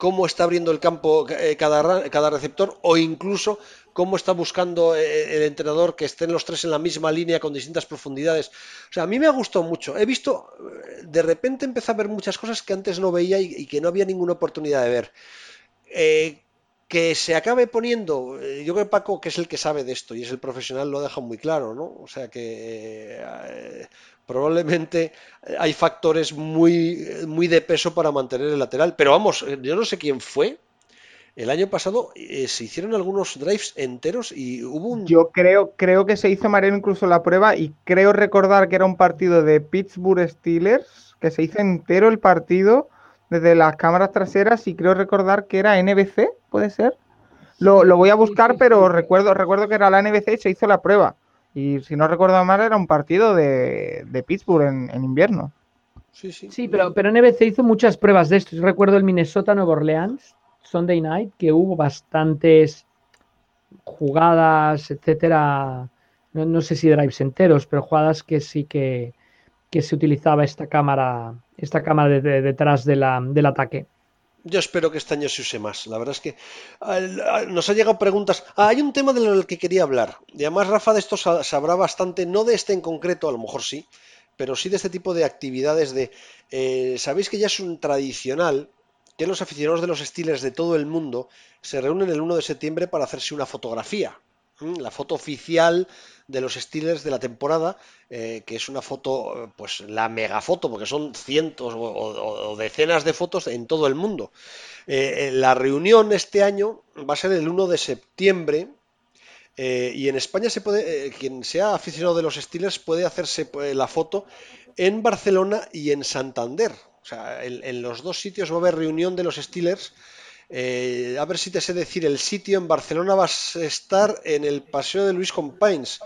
cómo está abriendo el campo eh, cada, cada receptor o incluso cómo está buscando eh, el entrenador que estén los tres en la misma línea con distintas profundidades. O sea, a mí me ha gustado mucho. He visto, eh, de repente empecé a ver muchas cosas que antes no veía y, que no había ninguna oportunidad de ver. Que se acabe poniendo, yo creo que Paco, que es el que sabe de esto y es el profesional, lo ha dejado muy claro, ¿no? O sea que probablemente eh, hay factores muy, muy de peso para mantener el lateral. Pero vamos, eh, yo no sé quién fue. El año pasado eh, se hicieron algunos drives enteros y hubo un... Yo creo, creo que se hizo Mariano incluso la prueba y creo recordar que era un partido de Pittsburgh Steelers, que se hizo entero el partido desde las cámaras traseras y creo recordar que era NBC, ¿puede ser? Lo, lo voy a buscar, pero recuerdo, recuerdo que era la NBC y se hizo la prueba. Y si no recuerdo mal, era un partido de, Pittsburgh en, invierno. Sí, sí. Sí, pero, pero NBC hizo muchas pruebas de esto. Yo recuerdo el Minnesota Nueva Orleans, Sunday Night, que hubo bastantes jugadas, etcétera. No, sé si drives enteros, pero jugadas que sí que, se utilizaba esta cámara, esta cámara detrás del ataque. Yo espero que este año se use más. La verdad es que nos ha llegado preguntas. Ah, hay un tema del que quería hablar. Y además Rafa de esto sabrá bastante, no de este en concreto, a lo mejor sí, pero sí de este tipo de actividades de... Eh, Sabéis que ya es un tradicional que los aficionados de los Steelers de todo el mundo se reúnen el 1 de septiembre para hacerse una fotografía. La foto oficial de los Steelers de la temporada, eh, que es una foto, pues la megafoto, porque son cientos o, decenas de fotos en todo el mundo. Eh, la reunión este año va a ser el 1 de septiembre. Eh, y en España se puede, quien sea aficionado de los Steelers puede hacerse la foto en Barcelona y en Santander. O sea, en los dos sitios va a haber reunión de los Steelers eh, a ver si te sé decir el sitio. En Barcelona vas a estar en el Paseo de Luis Companys.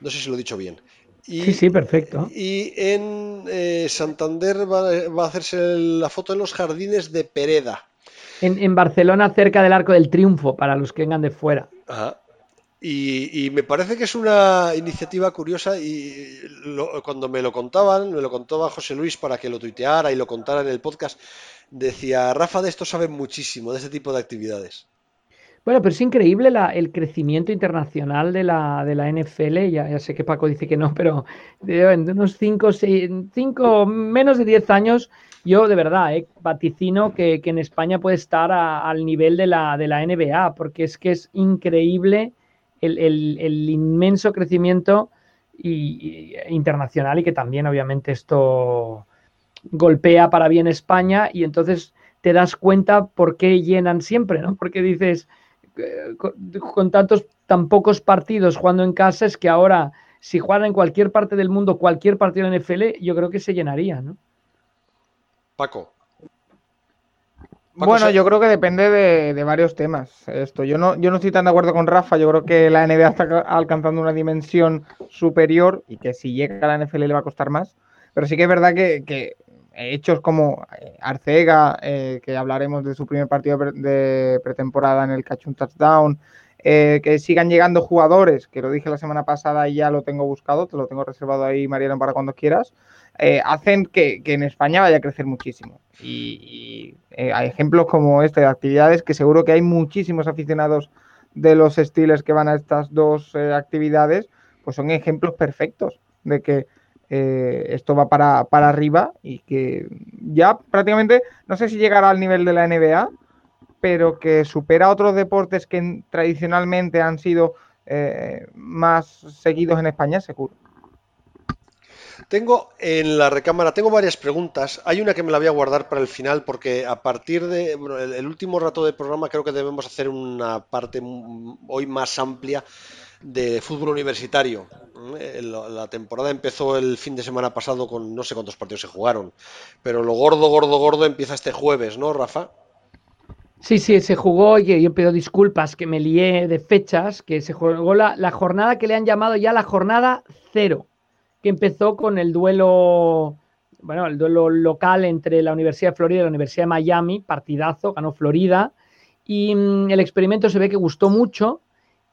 No sé si lo he dicho bien. sí, sí, perfecto. Y en eh, Santander va, a hacerse la foto en los jardines de Pereda. En, Barcelona, cerca del Arco del Triunfo, para los que vengan de fuera. Y, me parece que es una iniciativa curiosa y cuando me lo contaban, me lo contaba José Luis para que lo tuiteara y lo contara en el podcast, decía, Rafa de esto sabe muchísimo, de este tipo de actividades. Bueno, pero es increíble el crecimiento internacional de la, de la NFL. Ya, ya, sé que Paco dice que no, pero en unos 5, 5, menos de 10 años, yo de verdad eh, vaticino que, en España puede estar al nivel de la, de la NBA, porque es que es increíble el, inmenso crecimiento internacional y que también obviamente esto golpea para bien España y entonces te das cuenta por qué llenan siempre, ¿no? Porque dices, eh, con, tantos, tan pocos partidos jugando en casa es que ahora, si juegan en cualquier parte del mundo, cualquier partido en NFL, yo creo que se llenaría, ¿no? Paco bueno, yo creo que depende de, varios temas. Esto, yo no, yo no estoy tan de acuerdo con Rafa. Yo creo que la NBA está alcanzando una dimensión superior y que si llega a la NFL le va a costar más. Pero sí que es verdad que, hechos como eh, Arcega, eh, que hablaremos de su primer partido de pretemporada en el Catch un Touchdown, eh, que sigan llegando jugadores, que lo dije la semana pasada y ya lo tengo buscado, te lo tengo reservado ahí, Mariano, para cuando quieras. Hacen que, en España vaya a crecer muchísimo. Y, hay ejemplos como este de actividades que seguro que hay muchísimos aficionados de los estilos que van a estas dos actividades, pues son ejemplos perfectos de que esto va para, para arriba y que ya prácticamente, no sé si llegará al nivel de la NBA, pero que supera otros deportes que tradicionalmente han sido más seguidos en España, seguro. Tengo en la recámara, tengo varias preguntas. Hay una que me la voy a guardar para el final porque a partir de el, último rato del programa creo que debemos hacer una parte hoy más amplia de fútbol universitario. Eh, la, temporada empezó el fin de semana pasado con no sé cuántos partidos se jugaron, pero lo gordo, gordo, gordo empieza este jueves, ¿no, Rafa? Sí, sí, se jugó, y yo pido disculpas que me lié de fechas, que se jugó la jornada que le han llamado ya la jornada cero que empezó con el duelo, bueno, el duelo local entre la Universidad de Florida y la Universidad de Miami, partidazo, ganó Florida, y mm, el experimento se ve que gustó mucho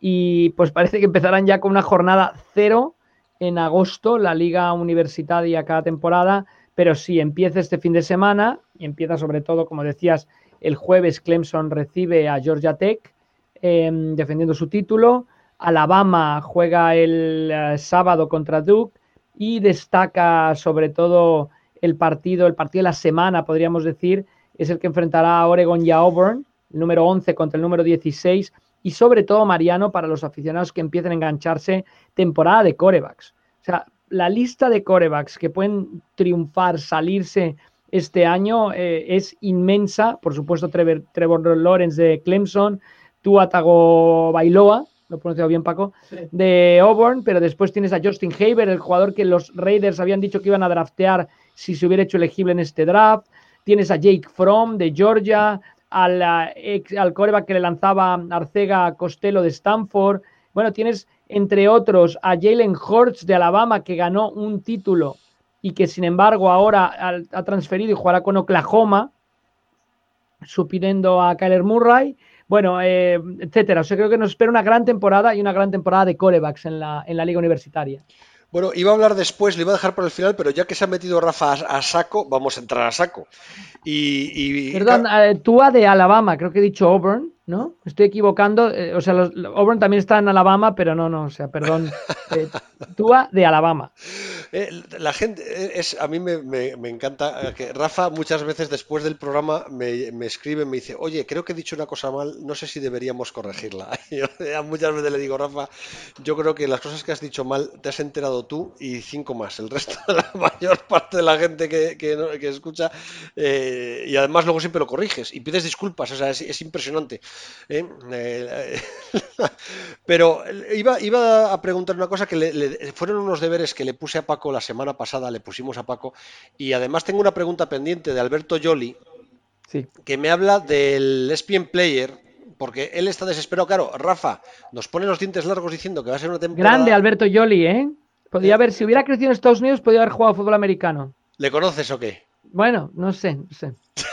y pues parece que empezarán ya con una jornada cero en agosto, la liga universitaria cada temporada, pero sí, empieza este fin de semana y empieza sobre todo, como decías, el jueves Clemson recibe a Georgia Tech em, defendiendo su título, Alabama juega el eh, sábado contra Duke, y destaca sobre todo el partido, el partido de la semana, podríamos decir, es el que enfrentará a Oregon y a Auburn, el número 11 contra el número 16, y sobre todo, Mariano, para los aficionados que empiecen a engancharse, temporada de corebacks. O sea, la lista de corebacks que pueden triunfar, salirse este año eh, es inmensa. Por supuesto, Trevor, Trevor Lawrence de Clemson, Tuatago Bailoa, lo he pronunciado bien Paco, de Auburn, pero después tienes a Justin Haber, el jugador que los Raiders habían dicho que iban a draftear si se hubiera hecho elegible en este draft. Tienes a Jake Fromm de Georgia, al, ex, al coreback que le lanzaba Arcega Costello de Stanford. Bueno, tienes entre otros a Jalen Hurts de Alabama que ganó un título y que sin embargo ahora ha transferido y jugará con Oklahoma, supiendo a Kyler Murray. Bueno, eh, etcétera. O sea, creo que nos espera una gran temporada y una gran temporada de corebacks en la, en la liga universitaria. Bueno, iba a hablar después, le iba a dejar por el final, pero ya que se ha metido Rafa a, saco, vamos a entrar a saco. Y, Perdón, eh, tú a de Alabama, creo que he dicho Auburn. ¿No? Estoy equivocando. Eh, o sea, los, Auburn también está en Alabama, pero no, no, o sea, perdón. Eh, Tua de Alabama. Eh, la gente, es, a mí me, encanta que Rafa muchas veces después del programa me, me, escribe, me dice, oye, creo que he dicho una cosa mal, no sé si deberíamos corregirla. Yo muchas veces le digo, Rafa, yo creo que las cosas que has dicho mal te has enterado tú y cinco más. El resto de la mayor parte de la gente que, que, escucha, y además luego siempre lo corriges y pides disculpas, o sea, es impresionante. ¿Eh? Eh, pero iba, iba, a preguntar una cosa que le, fueron unos deberes que le puse a Paco la semana pasada, le pusimos a Paco, y además tengo una pregunta pendiente de Alberto Yoli, que me habla del ESPN Player, porque él está desesperado. Claro, Rafa nos pone los dientes largos diciendo que va a ser una temporada. Grande Alberto Yoli, ¿eh? Podría haber, si hubiera crecido en Estados Unidos, podría haber jugado fútbol americano. ¿Le conoces o qué? Bueno, no sé, no sé.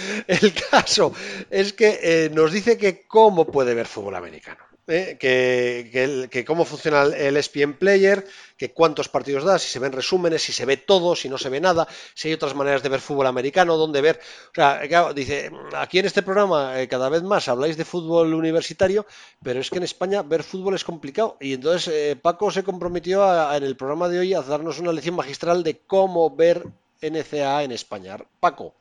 El caso es que eh, nos dice que cómo puede ver fútbol americano. ¿eh? Que, cómo funciona el ESPN Player, que cuántos partidos da, si se ven resúmenes, si se ve todo, si no se ve nada, si hay otras maneras de ver fútbol americano, dónde ver. O sea, dice, aquí en este programa eh, cada vez más habláis de fútbol universitario, pero es que en España ver fútbol es complicado. Y entonces Paco se comprometió en el programa de hoy a darnos una lección magistral de cómo ver NCAA en España. Paco.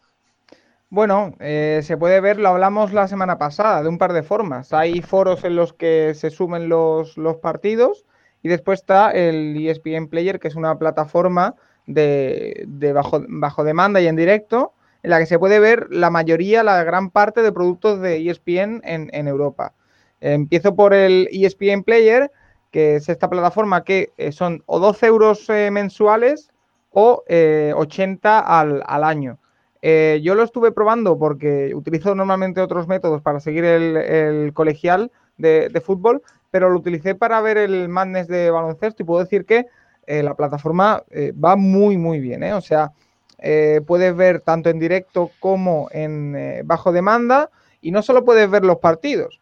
Bueno, eh, se puede ver, lo hablamos la semana pasada, de un par de formas. Hay foros en los que se sumen los, partidos y después está el ESPN Player, que es una plataforma de, bajo, bajo, demanda y en directo, en la que se puede ver la mayoría, la gran parte de productos de ESPN en, Europa. empiezo por el ESPN Player, que es esta plataforma que eh, son o 12 euros eh, mensuales o 80 al, al año. Eh, yo lo estuve probando porque utilizo normalmente otros métodos para seguir el, colegial de, fútbol, pero lo utilicé para ver el Madness de baloncesto y puedo decir que eh, la plataforma eh, va muy, muy bien. O sea, puedes ver tanto en directo como en bajo demanda y no solo puedes ver los partidos.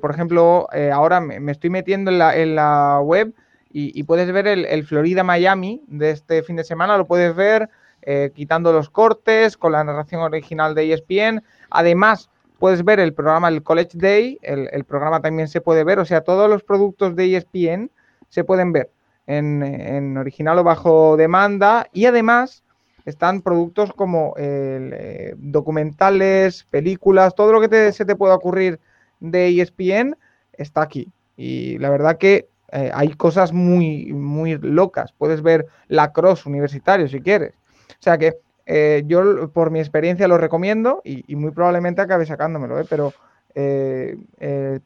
por ejemplo, ahora me, estoy metiendo en la, web y, puedes ver el Florida-Miami de este fin de semana, lo puedes ver eh, quitando los cortes, con la narración original de ESPN. Además, puedes ver el programa, el College Day, el, programa también se puede ver, o sea, todos los productos de ESPN se pueden ver en, original o bajo demanda y además están productos como eh, documentales, películas, todo lo que se te pueda ocurrir de ESPN está aquí. Y la verdad que eh, hay cosas muy, muy locas. Puedes ver la cross universitario si quieres. O sea que eh, yo por mi experiencia lo recomiendo y, muy probablemente acabe sacándomelo, ¿eh? pero eh,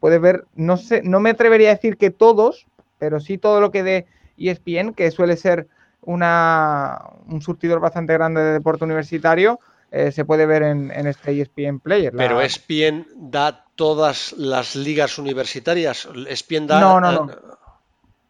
puedes ver, no sé, no me atrevería a decir que todos, pero sí todo lo que dé ESPN, que suele ser una, un surtidor bastante grande de deporte universitario, se puede ver en, este ESPN Player. Pero ESPN da todas las ligas universitarias. ESPN da. No, no, no.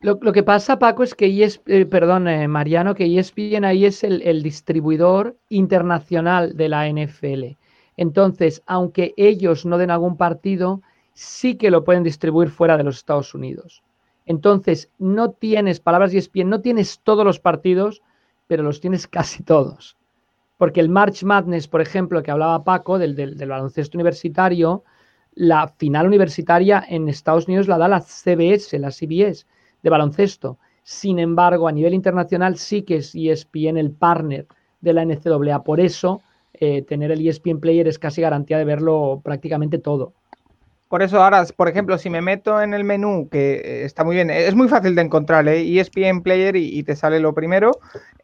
Lo, que pasa, Paco, es que ESPN, eh, perdón, eh, Mariano, que ESPN ahí es el, distribuidor internacional de la NFL. Entonces, aunque ellos no den algún partido, sí que lo pueden distribuir fuera de los Estados Unidos. Entonces, no tienes, palabras ESPN, no tienes todos los partidos, pero los tienes casi todos. Porque el March Madness, por ejemplo, que hablaba Paco, del, del baloncesto universitario, la final universitaria en Estados Unidos la da la CBS, la CBS de baloncesto. Sin embargo, a nivel internacional sí que es ESPN el partner de la NCAA. Por eso, eh, tener el ESPN Player es casi garantía de verlo prácticamente todo. Por eso ahora, por ejemplo, si me meto en el menú, que eh, está muy bien, es muy fácil de encontrar, ¿eh? ESPN Player y, te sale lo primero.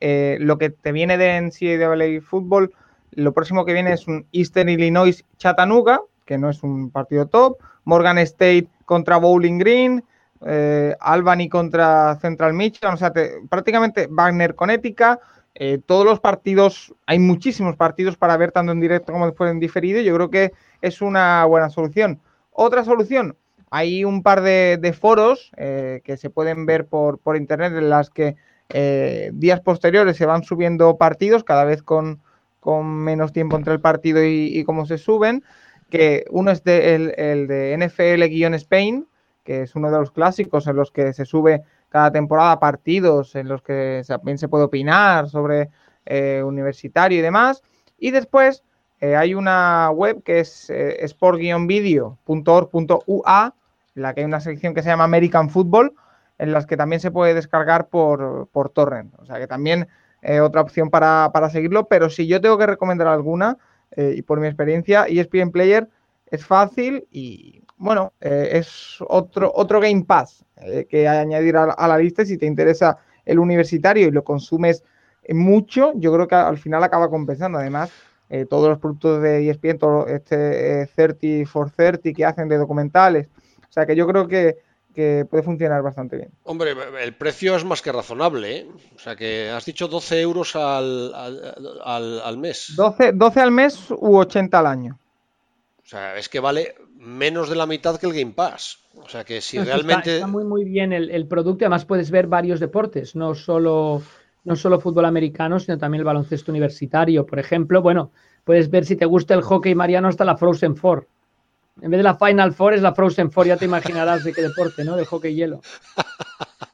Eh, lo que te viene de NCAA Fútbol, lo próximo que viene es un Eastern Illinois Chattanooga, que no es un partido top, Morgan State contra Bowling Green, eh, Albany contra Central Michigan, o sea, prácticamente Wagner con ética. Eh, todos los partidos, hay muchísimos partidos para ver tanto en directo como después en diferido. Yo creo que es una buena solución. Otra solución, hay un par de, foros eh, que se pueden ver por, internet en las que días posteriores se van subiendo partidos, cada vez con, menos tiempo entre el partido y, cómo se suben. Que uno es el, el de NFL-Spain, que es uno de los clásicos en los que se sube cada temporada partidos, en los que también se puede opinar sobre eh, universitario y demás. Y después eh, hay una web que es eh, sport-video.org.ua, en la que hay una sección que se llama American Football, en las que también se puede descargar por, por torrent. O sea que también otra opción para, para, seguirlo, pero si yo tengo que recomendar alguna, y por mi experiencia, ESPN Player es fácil y bueno, eh, es otro, otro Game Pass eh, que añadir a, la lista. Si te interesa el universitario y lo consumes mucho, yo creo que al final acaba compensando. Además, eh, todos los productos de ESPN, todo este 30 for 30 que hacen de documentales. O sea que yo creo que, puede funcionar bastante bien. Hombre, el precio es más que razonable. O sea que has dicho 12 euros al, al, al mes. 12, 12 al mes u 80 al año. O sea, es que vale menos de la mitad que el Game Pass. O sea que si realmente. Está, muy, muy bien el, el, producto. Además, puedes ver varios deportes, no solo, no solo fútbol americano, sino también el baloncesto universitario. Por ejemplo, bueno, puedes ver si te gusta el hockey mariano hasta la Frozen Four. En vez de la Final Four es la Frozen Four, ya te imaginarás de qué deporte, ¿no? De hockey hielo.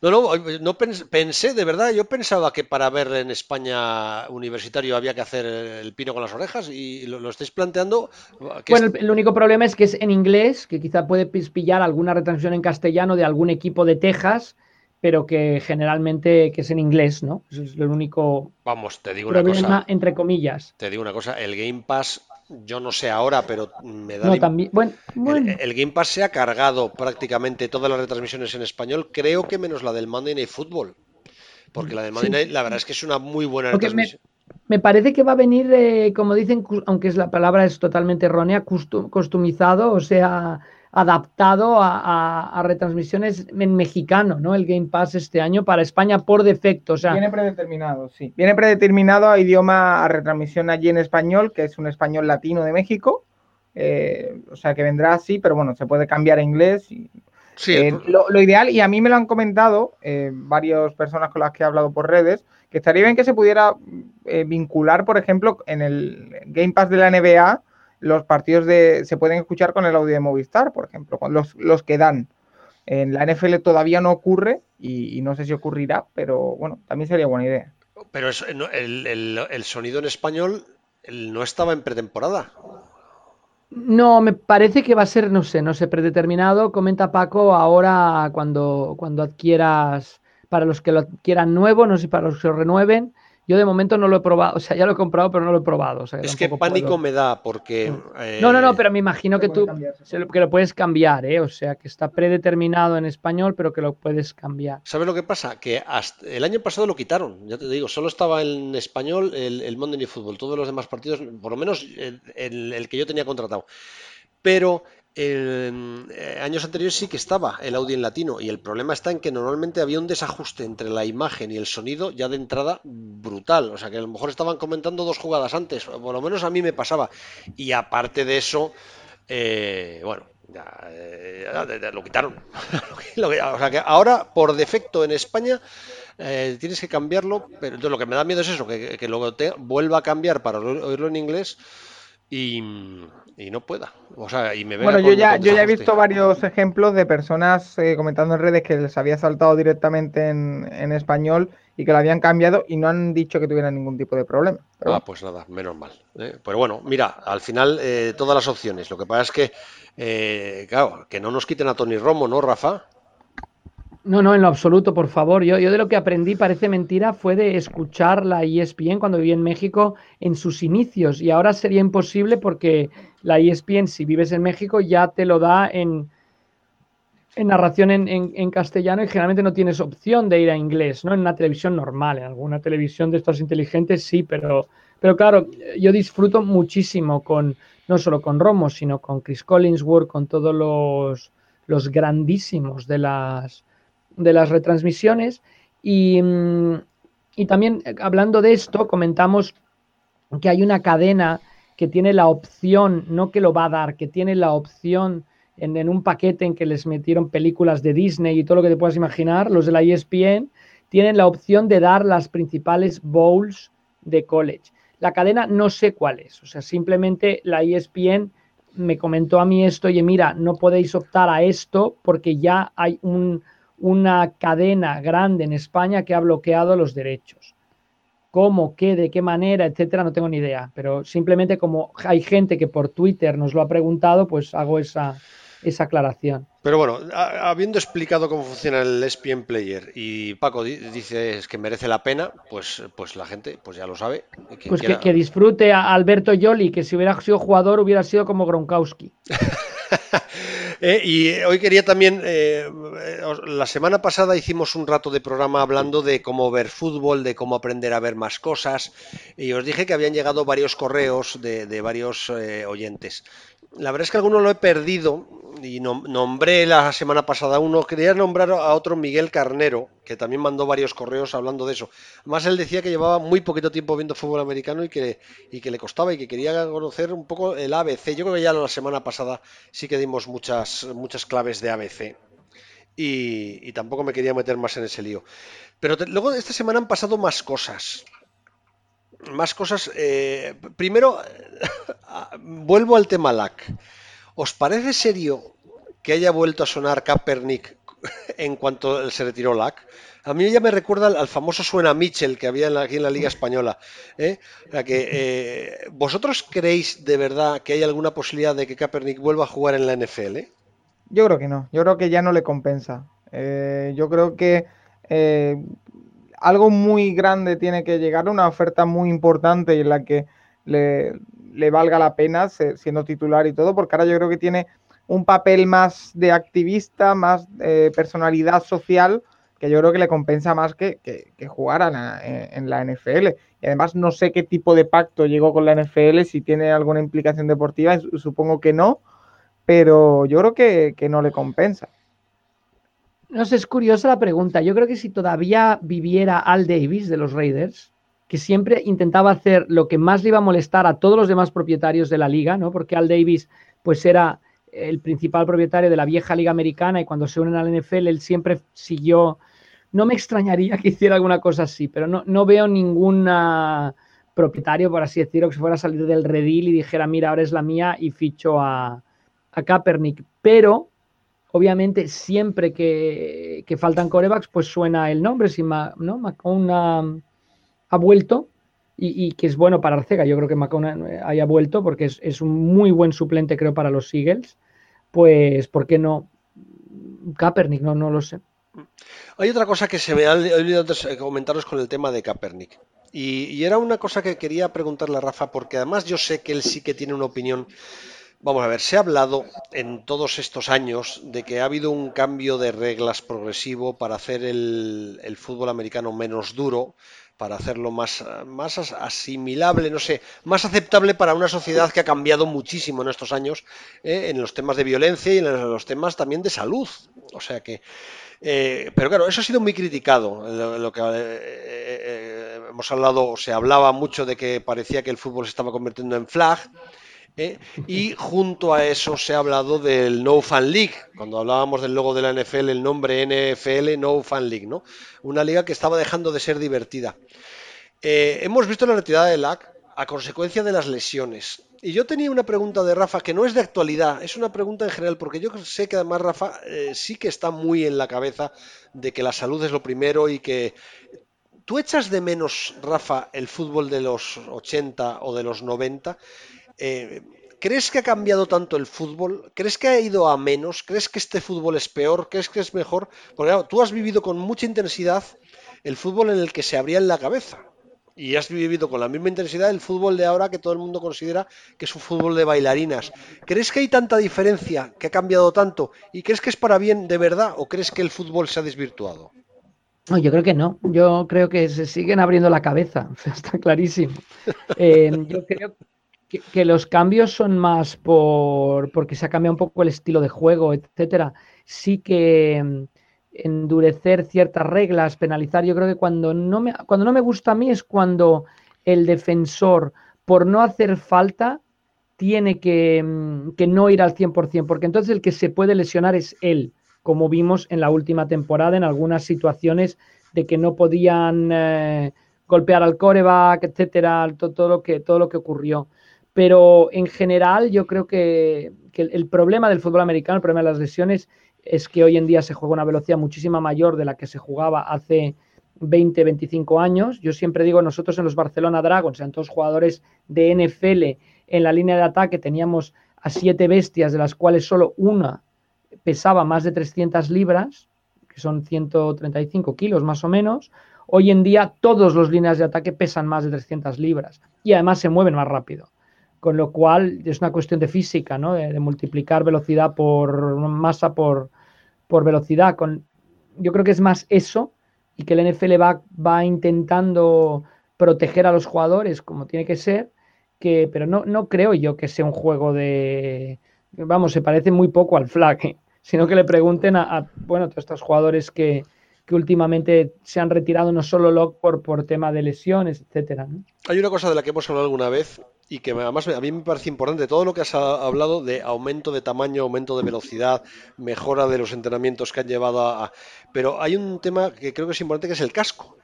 No, no, no pensé, de verdad, yo pensaba que para ver en España universitario había que hacer el pino con las orejas y lo, estáis planteando. Bueno, el, único problema es que es en inglés, que quizá puede pillar alguna retransmisión en castellano de algún equipo de Texas, pero que generalmente que es en inglés, ¿no? Eso es lo único. Vamos, te digo una cosa. Entre comillas. Te digo una cosa, el Game Pass yo no sé ahora, pero me da. No, también, bueno, El, Game Pass se ha cargado prácticamente todas las retransmisiones en español, creo que menos la del Monday Night Football. Porque la del Monday Night, la verdad es que es una muy buena retransmisión. Me, parece que va a venir, eh, como dicen, aunque es la palabra es totalmente errónea, customizado, o sea, adaptado a, retransmisiones en mexicano, ¿no? El Game Pass este año para España por defecto. O sea, Viene predeterminado, sí. Viene predeterminado a idioma, a retransmisión allí en español, que es un español latino de México. Eh, o sea que vendrá así, pero bueno, se puede cambiar a inglés. Y, sí, eh, lo, ideal, y a mí me lo han comentado eh, varias personas con las que he hablado por redes, que estaría bien que se pudiera vincular, por ejemplo, en el Game Pass de la NBA los partidos de, se pueden escuchar con el audio de Movistar, por ejemplo, con los, los que dan. En la NFL todavía no ocurre y, no sé si ocurrirá, pero bueno, también sería buena idea. Pero el, el, sonido en español no estaba en pretemporada. No, me parece que va a ser, no sé, no sé, predeterminado. Comenta Paco, ahora cuando, cuando adquieras, para los que lo adquieran nuevo, no sé, para los que lo renueven, yo de momento no lo he probado, o sea, ya lo he comprado, pero no lo he probado. es que pánico me da porque... Eh, no, no, no, pero me imagino que tú que lo puedes cambiar, ¿eh? O sea, que está predeterminado en español, pero que lo puedes cambiar. ¿Sabes lo que pasa? Que hasta el año pasado lo quitaron, ya te digo, solo estaba en español el, el Monday Night Football, todos los demás partidos, por lo menos el que yo tenía contratado. Pero en eh, años anteriores sí que estaba el audio en latino y el problema está en que normalmente había un desajuste entre la imagen y el sonido ya de entrada brutal. O sea que a lo mejor estaban comentando dos jugadas antes, por lo menos a mí me pasaba. Y aparte de eso, eh, bueno, ya, eh, lo quitaron. o sea que ahora por defecto en España tienes que cambiarlo, pero entonces lo que me da miedo es eso, que, que luego te vuelva a cambiar para oírlo en inglés y, no pueda. O sea, y me bueno, yo ya, yo ya he visto varios ejemplos de personas eh, comentando en redes que les había saltado directamente en, español y que lo habían cambiado y no han dicho que tuvieran ningún tipo de problema. ah, pues nada, menos mal. ¿eh? Pero bueno, mira, al final eh, todas las opciones. Lo que pasa es que, claro, que no nos quiten a Tony Romo, ¿no, Rafa? No, no, en lo absoluto, por favor. Yo, de lo que aprendí, parece mentira, fue de escuchar la ESPN cuando viví en México en sus inicios. Y ahora sería imposible porque la ESPN, si vives en México, ya te lo da en, en narración en, castellano y generalmente no tienes opción de ir a inglés, ¿no? En una televisión normal, en alguna televisión de estas inteligentes sí, pero, pero claro, yo disfruto muchísimo con, no solo con Romo, sino con Chris Collinsworth, con todos los grandísimos de las de las retransmisiones. Y, y, también eh, hablando de esto, comentamos que hay una cadena que tiene la opción, no que lo va a dar, que tiene la opción en, en, un paquete en que les metieron películas de Disney y todo lo que te puedas imaginar, los de la ESPN, tienen la opción de dar las principales bowls de college. La cadena no sé cuál es, o sea, simplemente la ESPN me comentó a mí esto, y mira, no podéis optar a esto porque ya hay un, una cadena grande en España que ha bloqueado los derechos. ¿Cómo, qué, de qué manera, etcétera? No tengo ni idea. Pero simplemente como hay gente que por Twitter nos lo ha preguntado, pues hago esa, esa aclaración. Pero bueno, habiendo explicado cómo funciona el ESPN Player y Paco dice que merece la pena, pues, pues la gente pues ya lo sabe. pues que, disfrute a Alberto Yoli, que si hubiera sido jugador hubiera sido como Gronkowski. Eh, y hoy quería también, eh, la semana pasada hicimos un rato de programa hablando de cómo ver fútbol, de cómo aprender a ver más cosas, y os dije que habían llegado varios correos de, varios eh, oyentes. La verdad es que algunos lo he perdido y nombré la semana pasada uno, quería nombrar a otro Miguel Carnero, que también mandó varios correos hablando de eso. Además, él decía que llevaba muy poquito tiempo viendo fútbol americano y que, y que le costaba y que quería conocer un poco el ABC. Yo creo que ya la semana pasada sí que dimos muchas, muchas claves de ABC. Y, tampoco me quería meter más en ese lío. Pero luego esta semana han pasado más cosas. Más cosas. Eh, primero, vuelvo al tema LAC. ¿Os parece serio que haya vuelto a sonar Kaepernick en cuanto se retiró LAC? A mí ya me recuerda al, famoso suena Mitchell que había aquí en la Liga Española. ¿eh? que, eh, ¿Vosotros creéis de verdad que hay alguna posibilidad de que Kaepernick vuelva a jugar en la NFL? Yo creo que no. Yo creo que ya no le compensa. Eh, yo creo que algo muy grande tiene que llegar, una oferta muy importante en la que le, valga la pena siendo titular y todo, porque ahora yo creo que tiene un papel más de activista, más eh, personalidad social, que yo creo que le compensa más que, jugar en, la NFL. Y además no sé qué tipo de pacto llegó con la NFL, si tiene alguna implicación deportiva, supongo que no, pero yo creo que, que no le compensa. No sé, es curiosa la pregunta. Yo creo que si todavía viviera Al Davis de los Raiders, que siempre intentaba hacer lo que más le iba a molestar a todos los demás propietarios de la liga, ¿no? Porque Al Davis, pues era el principal propietario de la vieja liga americana y cuando se unen al NFL, él siempre siguió. No me extrañaría que hiciera alguna cosa así, pero no, no veo ningún propietario, por así decirlo, que se fuera a salir del redil y dijera, mira, ahora es la mía y ficho a, a Kaepernick. Pero, obviamente, siempre que, faltan corebacks, pues suena el nombre, si ¿no? Una, ha vuelto y, que es bueno para Arcega. Yo creo que McConan eh, haya vuelto porque es, un muy buen suplente, creo, para los Eagles. Pues, ¿por qué no? Kaepernick, no, no lo sé. Hay otra cosa que se me ha olvidado comentaros con el tema de Kaepernick. Y, y, era una cosa que quería preguntarle a Rafa, porque además yo sé que él sí que tiene una opinión. Vamos a ver, se ha hablado en todos estos años de que ha habido un cambio de reglas progresivo para hacer el, fútbol americano menos duro, para hacerlo más, más asimilable, no sé, más aceptable para una sociedad que ha cambiado muchísimo en estos años eh, en los temas de violencia y en los temas también de salud. O sea que, eh, pero claro, eso ha sido muy criticado. Lo, que eh, hemos hablado, se hablaba mucho de que parecía que el fútbol se estaba convirtiendo en flag. ¿Eh? Y junto a eso se ha hablado del No Fan League. Cuando hablábamos del logo de la NFL, el nombre NFL No Fan League, ¿no? Una liga que estaba dejando de ser divertida. Eh, hemos visto la retirada del LAC a consecuencia de las lesiones. Y yo tenía una pregunta de Rafa que no es de actualidad, es una pregunta en general, porque yo sé que además Rafa eh, sí que está muy en la cabeza de que la salud es lo primero y que ¿Tú echas de menos, Rafa, el fútbol de los 80 o de los 90? Eh, ¿Crees que ha cambiado tanto el fútbol? ¿Crees que ha ido a menos? ¿Crees que este fútbol es peor? ¿Crees que es mejor? Porque tú has vivido con mucha intensidad el fútbol en el que se abría en la cabeza. Y has vivido con la misma intensidad el fútbol de ahora que todo el mundo considera que es un fútbol de bailarinas. ¿Crees que hay tanta diferencia, que ha cambiado tanto? ¿Y crees que es para bien de verdad o crees que el fútbol se ha desvirtuado? No, yo creo que no. Yo creo que se siguen abriendo la cabeza. Está clarísimo. Eh, yo creo que, los cambios son más por porque se ha cambiado un poco el estilo de juego, etcétera. Sí que mm, endurecer ciertas reglas, penalizar, yo creo que cuando no me, cuando no me gusta a mí es cuando el defensor, por no hacer falta, tiene que, mm, que no ir al 100%, porque entonces el que se puede lesionar es él, como vimos en la última temporada en algunas situaciones de que no podían eh, golpear al coreback, etcétera, todo, lo que, todo lo que ocurrió. Pero en general yo creo que, el, problema del fútbol americano, el problema de las lesiones, es que hoy en día se juega a una velocidad muchísima mayor de la que se jugaba hace 20, 25 años. Yo siempre digo, nosotros en los Barcelona Dragons, en todos jugadores de NFL en la línea de ataque, teníamos a siete bestias, de las cuales solo una pesaba más de 300 libras, que son 135 kilos más o menos. Hoy en día todos los líneas de ataque pesan más de 300 libras y además se mueven más rápido con lo cual es una cuestión de física, ¿no? de, multiplicar velocidad por masa por, por velocidad. Con, yo creo que es más eso y que el NFL va, va intentando proteger a los jugadores como tiene que ser, que, pero no, no creo yo que sea un juego de, vamos, se parece muy poco al flag, sino que le pregunten a, bueno, todos estos jugadores que, que, últimamente se han retirado no solo Locke por, por tema de lesiones, etcétera. Hay una cosa de la que hemos hablado alguna vez y que además a mí me parece importante, todo lo que has hablado de aumento de tamaño, aumento de velocidad, mejora de los entrenamientos que han llevado a... Pero hay un tema que creo que es importante que es el casco.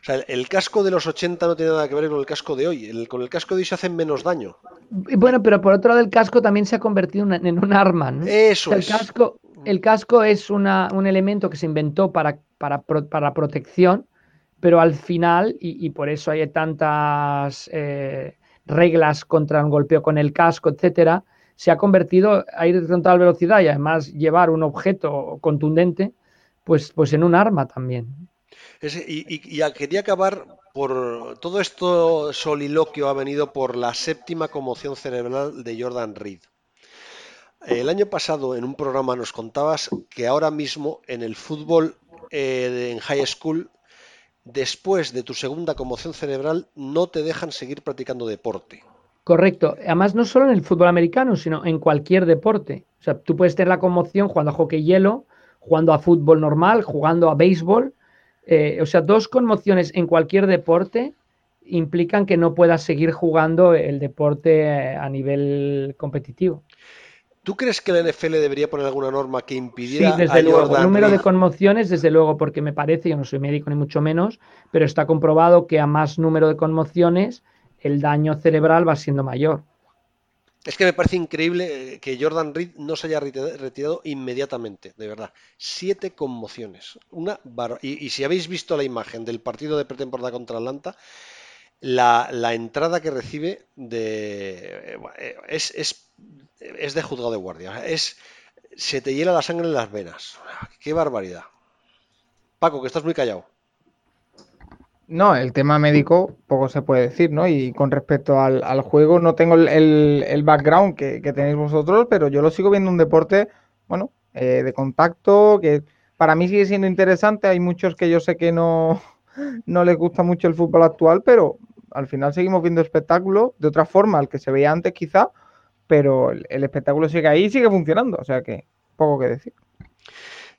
O sea, el, casco de los 80 no tiene nada que ver con el casco de hoy. con el casco de hoy se hacen menos daño. Bueno, pero por otro lado el casco también se ha convertido en, un arma. ¿no? Eso el Casco, el casco es una, un elemento que se inventó para, para, para protección, pero al final, y, por eso hay tantas... Eh, reglas contra un golpeo con el casco, etcétera, se ha convertido a ir de total velocidad y además llevar un objeto contundente, pues, pues en un arma también. y, quería acabar por todo esto soliloquio ha venido por la séptima conmoción cerebral de Jordan Reed. El año pasado en un programa nos contabas que ahora mismo en el fútbol eh, en high school después de tu segunda conmoción cerebral no te dejan seguir practicando deporte. Correcto. Además, no solo en el fútbol americano, sino en cualquier deporte. O sea, tú puedes tener la conmoción jugando a hockey hielo, jugando a fútbol normal, jugando a béisbol. Eh, o sea, dos conmociones en cualquier deporte implican que no puedas seguir jugando el deporte eh, a nivel competitivo. ¿Tú crees que la NFL debería poner alguna norma que impidiera sí, desde luego. el número de conmociones, desde luego, porque me parece, yo no soy médico ni mucho menos, pero está comprobado que a más número de conmociones el daño cerebral va siendo mayor. Es que me parece increíble eh, que Jordan Reed no se haya retirado inmediatamente, de verdad. Siete conmociones. Una y, si habéis visto la imagen del partido de pretemporada contra Atlanta, la, la entrada que recibe de, eh, es, es es de juzgado de guardia. Es, se te hiela la sangre en las venas. Qué barbaridad. Paco, que estás muy callado. No, el tema médico poco se puede decir, ¿no? Y con respecto al, juego, no tengo el, background que, tenéis vosotros, pero yo lo sigo viendo un deporte, bueno, eh, de contacto, que para mí sigue siendo interesante. Hay muchos que yo sé que no, no les gusta mucho el fútbol actual, pero al final seguimos viendo espectáculo de otra forma, al que se veía antes quizá, pero el, espectáculo sigue ahí y sigue funcionando, o sea que poco que decir.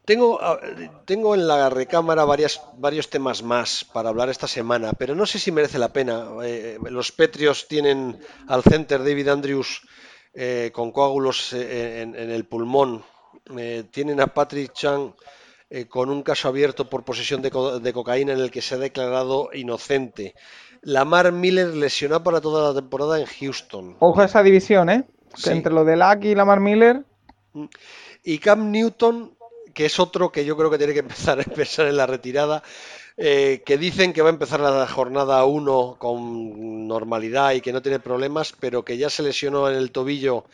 Tengo, ah, tengo en la recámara varias, varios temas más para hablar esta semana, pero no sé si merece la pena. Eh, los Petrios tienen al center David Andrews eh, con coágulos eh, en, el pulmón. tienen a Patrick Chang con un caso abierto por posesión de, de, cocaína en el que se ha declarado inocente. Lamar Miller lesionó para toda la temporada en Houston. Ojo a esa división, ¿eh? Entre lo de Lack y Lamar Miller. Y Cam Newton, que es otro que yo creo que tiene que empezar a pensar en la retirada, eh, que dicen que va a empezar la jornada 1 con normalidad y que no tiene problemas, pero que ya se lesionó en el tobillo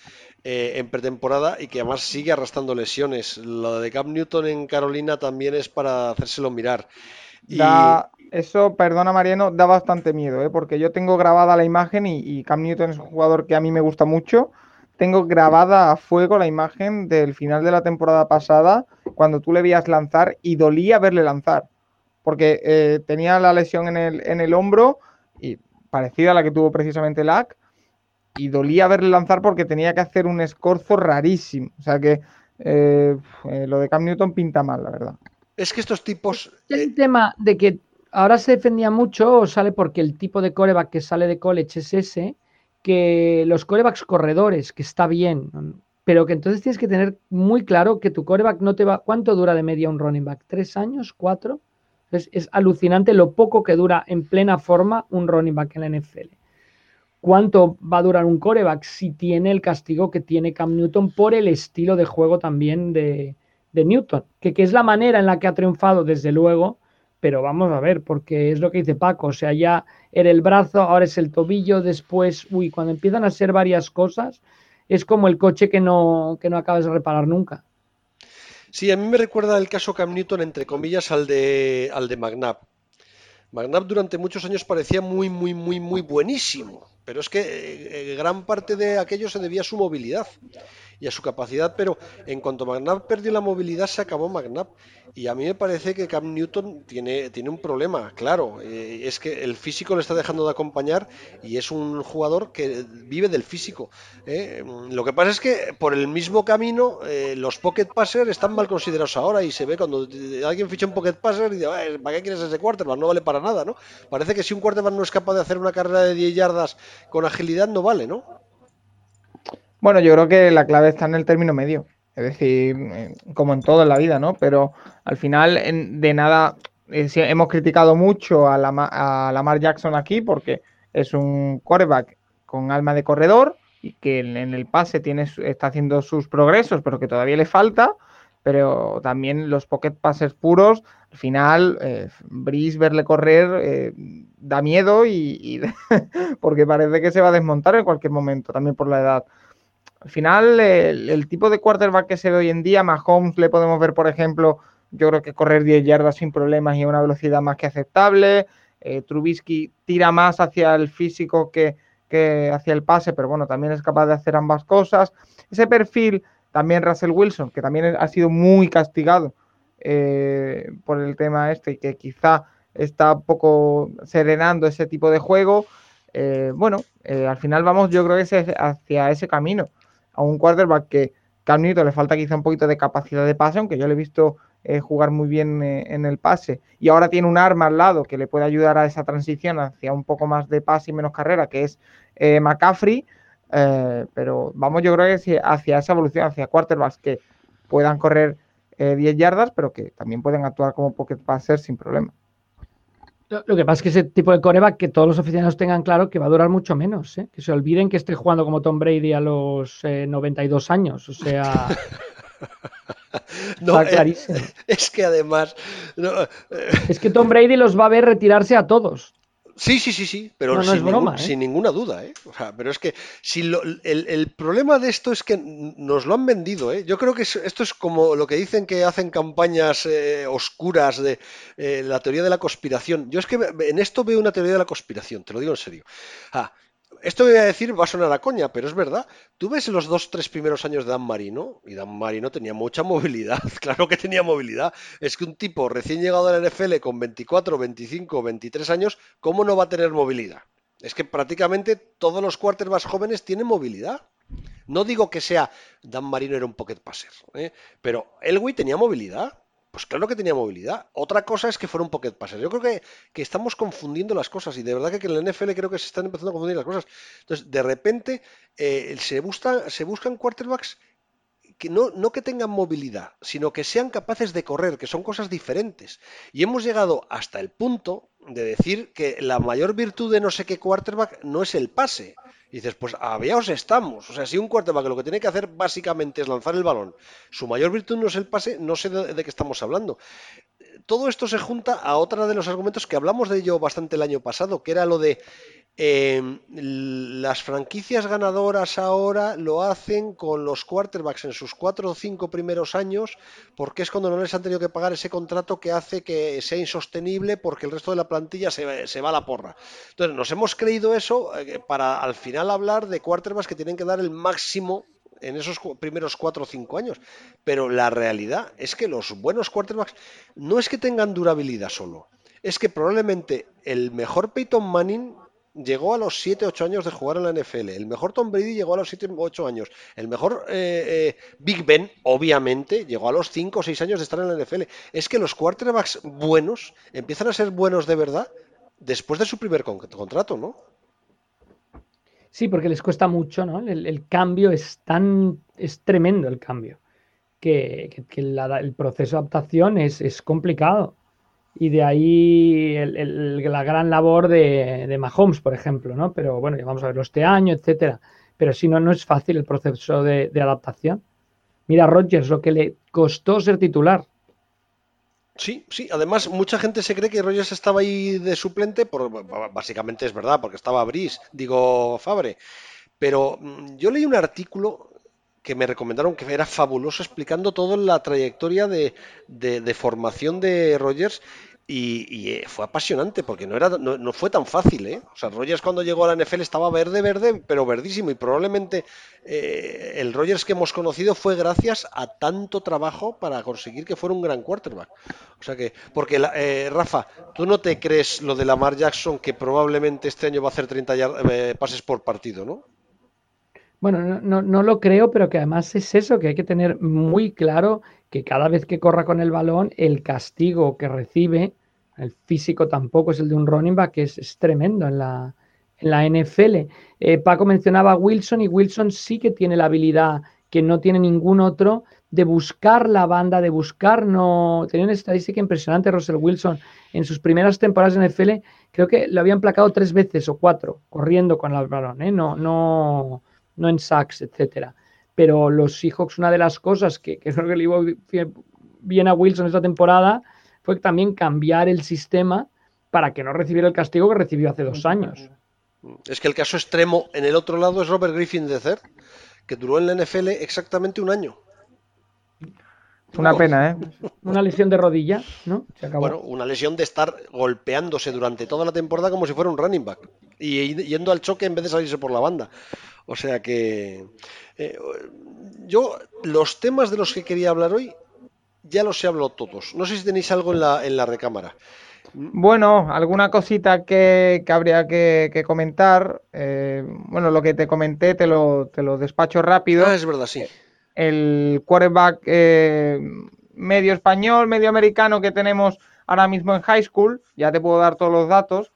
eh, en pretemporada y que además sigue arrastrando lesiones. Lo de Cam Newton en Carolina también es para hacérselo mirar. eso, perdona Mariano, da bastante miedo, ¿eh? porque yo tengo grabada la imagen y, y, Cam Newton es un jugador que a mí me gusta mucho tengo grabada a fuego la imagen del final de la temporada pasada, cuando tú le veías lanzar y dolía verle lanzar, porque eh, tenía la lesión en el, en el hombro, y parecida a la que tuvo precisamente Lack, y dolía verle lanzar porque tenía que hacer un escorzo rarísimo. O sea que eh, eh, lo de Cam Newton pinta mal, la verdad. Es que estos tipos... El tema de que ahora se defendía mucho o sale porque el tipo de coreback que sale de college es ese, que los corebacks corredores, que está bien, pero que entonces tienes que tener muy claro que tu coreback no te va. ¿Cuánto dura de media un running back? ¿Tres años? ¿Cuatro? es alucinante lo poco que dura en plena forma un running back en la NFL. ¿Cuánto va a durar un coreback si tiene el castigo que tiene Cam Newton por el estilo de juego también de, Newton? Que, que es la manera en la que ha triunfado, desde luego, pero vamos a ver, porque es lo que dice Paco, o sea, ya era el brazo, ahora es el tobillo, después, uy, cuando empiezan a ser varias cosas, es como el coche que no, que no acabas de reparar nunca. Sí, a mí me recuerda el caso Cam Newton, entre comillas, al de, al de McNabb. McNabb durante muchos años parecía muy, muy, muy, muy buenísimo, pero es que eh, gran parte de aquello se debía a su movilidad y a su capacidad, pero en cuanto McNabb perdió la movilidad, se acabó McNabb. Y a mí me parece que Cam Newton tiene, tiene un problema, claro, eh, es que el físico le está dejando de acompañar y es un jugador que vive del físico. ¿eh? Lo que pasa es que por el mismo camino eh, los pocket passers están mal considerados ahora y se ve cuando alguien ficha un pocket passer y dice, ¿para qué quieres ese quarterback? No vale para nada, ¿no? Parece que si un quarterback no es capaz de hacer una carrera de 10 yardas con agilidad, no vale, ¿no? Bueno, yo creo que la clave está en el término medio. Es decir, eh, como en todo en la vida, ¿no? Pero al final, de nada, eh, hemos criticado mucho a, Lamar Jackson aquí porque es un quarterback con alma de corredor y que en, el pase tiene, está haciendo sus progresos, pero que todavía le falta. Pero también los pocket passes puros, al final, eh, Brice verle correr eh, da miedo y porque parece que se va a desmontar en cualquier momento, también por la edad. Al final, el, tipo de quarterback que se ve hoy en día, Mahomes le podemos ver, por ejemplo, yo creo que correr 10 yardas sin problemas y a una velocidad más que aceptable. Eh, Trubisky tira más hacia el físico que, hacia el pase, pero bueno, también es capaz de hacer ambas cosas. Ese perfil, también Russell Wilson, que también ha sido muy castigado eh, por el tema este y que quizá está un poco serenando ese tipo de juego. Eh, bueno, al final vamos, yo creo que es hacia ese camino a un quarterback que Cam Newton le falta quizá un poquito de capacidad de pase, aunque yo le he visto eh, jugar muy bien eh, en el pase. Y ahora tiene un arma al lado que le puede ayudar a esa transición hacia un poco más de pase y menos carrera, que es eh, McCaffrey. pero vamos, yo creo que hacia esa evolución, hacia quarterbacks que puedan correr 10 yardas, pero que también pueden actuar como pocket passer sin problema. Lo que pasa es que ese tipo de coreback, que todos los aficionados tengan claro que va a durar mucho menos, ¿eh? que se olviden que esté jugando como Tom Brady a los 92 eh, años. O sea. no, eh, es que además. es que Tom Brady los va a ver retirarse a todos. Sí, sí, sí, sí, pero ¿eh? sin, ninguna duda, ¿eh? pero es que si el, problema de esto es que nos lo han vendido, ¿eh? Yo creo que esto es como lo que dicen que hacen campañas eh, oscuras de la teoría de la conspiración. Yo es que en esto veo una teoría de la conspiración, te lo digo en serio. Ah, esto voy a decir va a sonar a coña, pero es verdad. Tú ves los dos, tres primeros años de Dan Marino, y Dan Marino tenía mucha movilidad, claro que tenía movilidad. Es que un tipo recién llegado a la NFL con 24, 25, 23 años, ¿cómo no va a tener movilidad? Es que prácticamente todos los quarterbacks jóvenes tienen movilidad. No digo que sea Dan Marino era un pocket passer, ¿eh? pero Elway tenía movilidad. Pues claro que tenía movilidad. Otra cosa es que fuera un pocket passer. Yo creo que, estamos confundiendo las cosas y de verdad que en la NFL creo que se están empezando a confundir las cosas. Entonces, de repente eh, se, busca, se buscan quarterbacks que no, no, que tengan movilidad, sino que sean capaces de correr, que son cosas diferentes. Y hemos llegado hasta el punto de decir que la mayor virtud de no sé qué quarterback no es el pase, y dices, pues aviaos estamos. O sea, si un quarterback lo que tiene que hacer básicamente es lanzar el balón, su mayor virtud no es el pase, no sé de, qué estamos hablando. Todo esto se junta a otra de los argumentos que hablamos de ello bastante el año pasado, que era lo de Em, las franquicias ganadoras ahora lo hacen con los quarterbacks en sus cuatro o cinco primeros años, porque es cuando no les han tenido que pagar ese contrato que hace que sea insostenible porque el resto de la plantilla se, va a la porra. Entonces, nos hemos creído eso eh, para al final hablar de quarterbacks que tienen que dar el máximo en esos primeros cuatro o cinco años. Pero la realidad es que los buenos quarterbacks no es que tengan durabilidad solo, es que probablemente el mejor Peyton Manning llegó a los 7-8 años de jugar en la NFL. El mejor Tom Brady llegó a los 7-8 años. El mejor eh, eh, Big Ben, obviamente, llegó a los 5 o 6 años de estar en la NFL. Es que los quarterbacks buenos empiezan a ser buenos de verdad después de su primer contrato, ¿no? Sí, porque les cuesta mucho, ¿no? El, cambio es tan. es tremendo el cambio. Que, el proceso de adaptación es, es complicado. Y de ahí la gran labor de, de, Mahomes, por ejemplo, ¿no? Pero bueno, ya vamos a verlo este año, etcétera. Pero si no, no es fácil el proceso de, adaptación. Mira Rodgers, lo que le costó ser titular. Sí, sí. Además, mucha gente se cree que Rodgers estaba ahí de suplente, por, básicamente es verdad, porque estaba Brice, digo Fabre. Pero mm, yo leí un artículo que me recomendaron que era fabuloso explicando toda la trayectoria de, formación de Rogers Y, eh, fue apasionante porque no, era, no, fue tan fácil. ¿eh? O sea, Rogers cuando llegó a la NFL estaba verde, verde, pero verdísimo. Y probablemente eh, el Rogers que hemos conocido fue gracias a tanto trabajo para conseguir que fuera un gran quarterback. O sea que, porque eh, Rafa, tú no te crees lo de Lamar Jackson que probablemente este año va a hacer 30 pases por partido, ¿no? Bueno, no, no, lo creo, pero que además es eso, que hay que tener muy claro que cada vez que corra con el balón, el castigo que recibe, el físico tampoco es el de un running back, que es, tremendo en la, en la NFL. Eh, Paco mencionaba a Wilson y Wilson sí que tiene la habilidad que no tiene ningún otro de buscar la banda, de buscar, no, tenía una estadística impresionante Russell Wilson en sus primeras temporadas en NFL, creo que lo habían placado tres veces o cuatro, corriendo con el balón, ¿eh? no, no, no en sacks, etcétera. Pero los Seahawks, una de las cosas que, que creo que le iba bien a Wilson esta temporada fue también cambiar el sistema para que no recibiera el castigo que recibió hace dos años. Es que el caso extremo en el otro lado es Robert Griffin de Cer, que duró en la NFL exactamente un año. Una pena, ¿eh? Una lesión de rodilla, ¿no? Bueno, una lesión de estar golpeándose durante toda la temporada como si fuera un running back y yendo al choque en vez de salirse por la banda. O sea que eh, yo los temas de los que quería hablar hoy ya los he hablado todos. No sé si tenéis algo en la, en la recámara. Bueno, alguna cosita que, habría que, comentar. Eh, bueno, lo que te comenté te lo, te lo despacho rápido. Ah, es verdad, sí. El quarterback eh, medio español, medio americano que tenemos ahora mismo en high school, ya te puedo dar todos los datos,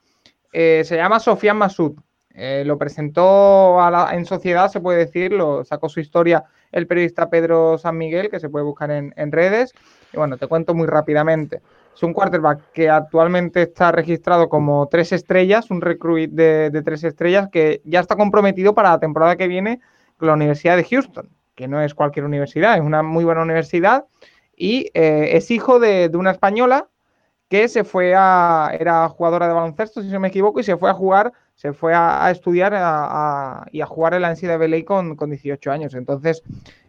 se llama Sofian Masud. Eh, lo presentó en sociedad, se puede decir, lo sacó su historia el periodista Pedro San Miguel, que se puede buscar en, redes. Y bueno, te cuento muy rápidamente. Es un quarterback que actualmente está registrado como tres estrellas, un recruit de, tres estrellas que ya está comprometido para la temporada que viene con la Universidad de Houston, que no es cualquier universidad, es una muy buena universidad. Y eh, es hijo de una española que se fue a, era jugadora de baloncesto, si no me equivoco, y se fue a jugar se fue a, estudiar y a jugar en la NCAA con, con 18 años. Entonces,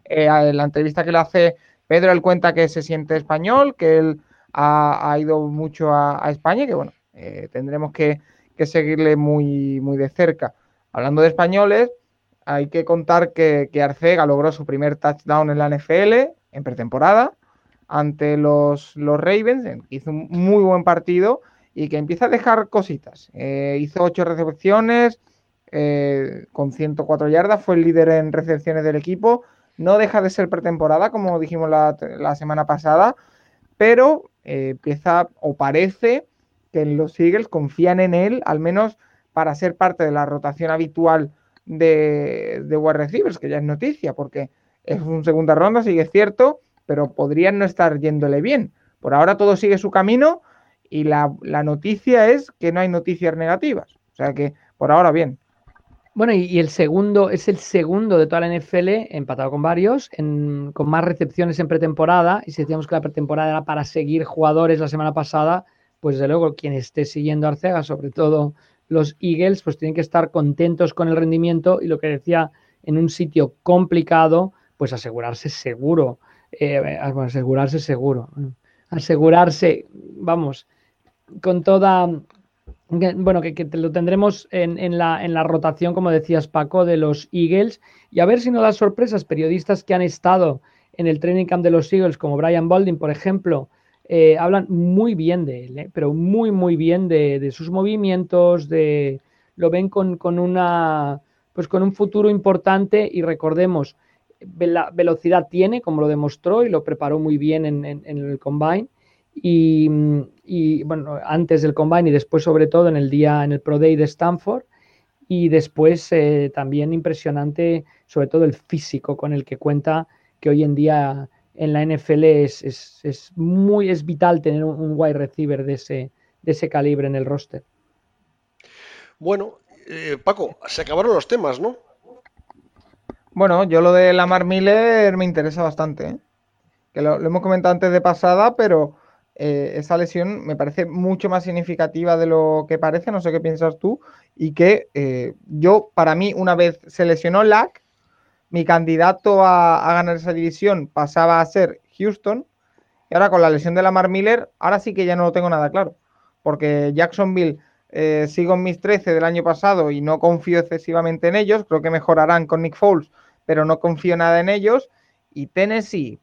eh, en la entrevista que le hace Pedro, él cuenta que se siente español, que él ha, ido mucho a, España y que, bueno, eh, tendremos que, seguirle muy, muy de cerca. Hablando de españoles, hay que contar que, que Arcega logró su primer touchdown en la NFL en pretemporada ante los, los Ravens, hizo un muy buen partido y que empieza a dejar cositas. Eh, hizo ocho recepciones eh, con 104 yardas, fue el líder en recepciones del equipo. No deja de ser pretemporada, como dijimos la, semana pasada, pero eh, empieza o parece que los Eagles confían en él, al menos para ser parte de la rotación habitual de, de wide receivers, que ya es noticia, porque es un segunda ronda, sigue cierto, pero podrían no estar yéndole bien. Por ahora todo sigue su camino y la, la, es que no hay noticias negativas. O sea que por ahora bien. Bueno, y, el segundo es el segundo de toda la NFL, empatado con varios, con más recepciones en pretemporada. Y si decíamos que la pretemporada era para seguir jugadores la semana pasada, pues desde luego quien esté siguiendo a Arcega, sobre todo los Eagles, pues tienen que estar contentos con el rendimiento y lo que decía, en un sitio complicado, pues asegurarse seguro. Eh, asegurarse seguro. Asegurarse, vamos, con toda, bueno, que, lo tendremos en, la, en, la, rotación, como decías Paco, de los Eagles. Y a ver si no das sorpresas, periodistas que han estado en el training camp de los Eagles, como Brian Balding, por ejemplo, eh, hablan muy bien de él, eh, pero muy, muy bien de, sus movimientos, de lo ven con, con, una, pues con un futuro importante y recordemos, la velocidad tiene, como lo demostró y lo preparó muy bien en, en el combine. Y, y bueno, antes del combine y después sobre todo en el día, en el Pro Day de Stanford. Y después eh, también impresionante, sobre todo el físico con el que cuenta, que hoy en día en la NFL es, es, es muy es vital tener un, wide receiver de ese, de ese calibre en el roster. Bueno, eh, Paco, se acabaron los temas, ¿no? Bueno, yo lo de Lamar Miller me interesa bastante, ¿eh? que lo, hemos comentado antes de pasada, pero eh, esa lesión me parece mucho más significativa de lo que parece, no sé qué piensas tú, y que eh, yo, para mí, una vez se lesionó Lack, mi candidato a, ganar esa división pasaba a ser Houston, Y ahora con la lesión de Lamar Miller, ahora sí que ya no lo tengo nada claro. Porque Jacksonville eh, sigo en mis 13 del año pasado y no confío excesivamente en ellos. Creo que mejorarán con Nick Foles, pero no confío nada en ellos. Y Tennessee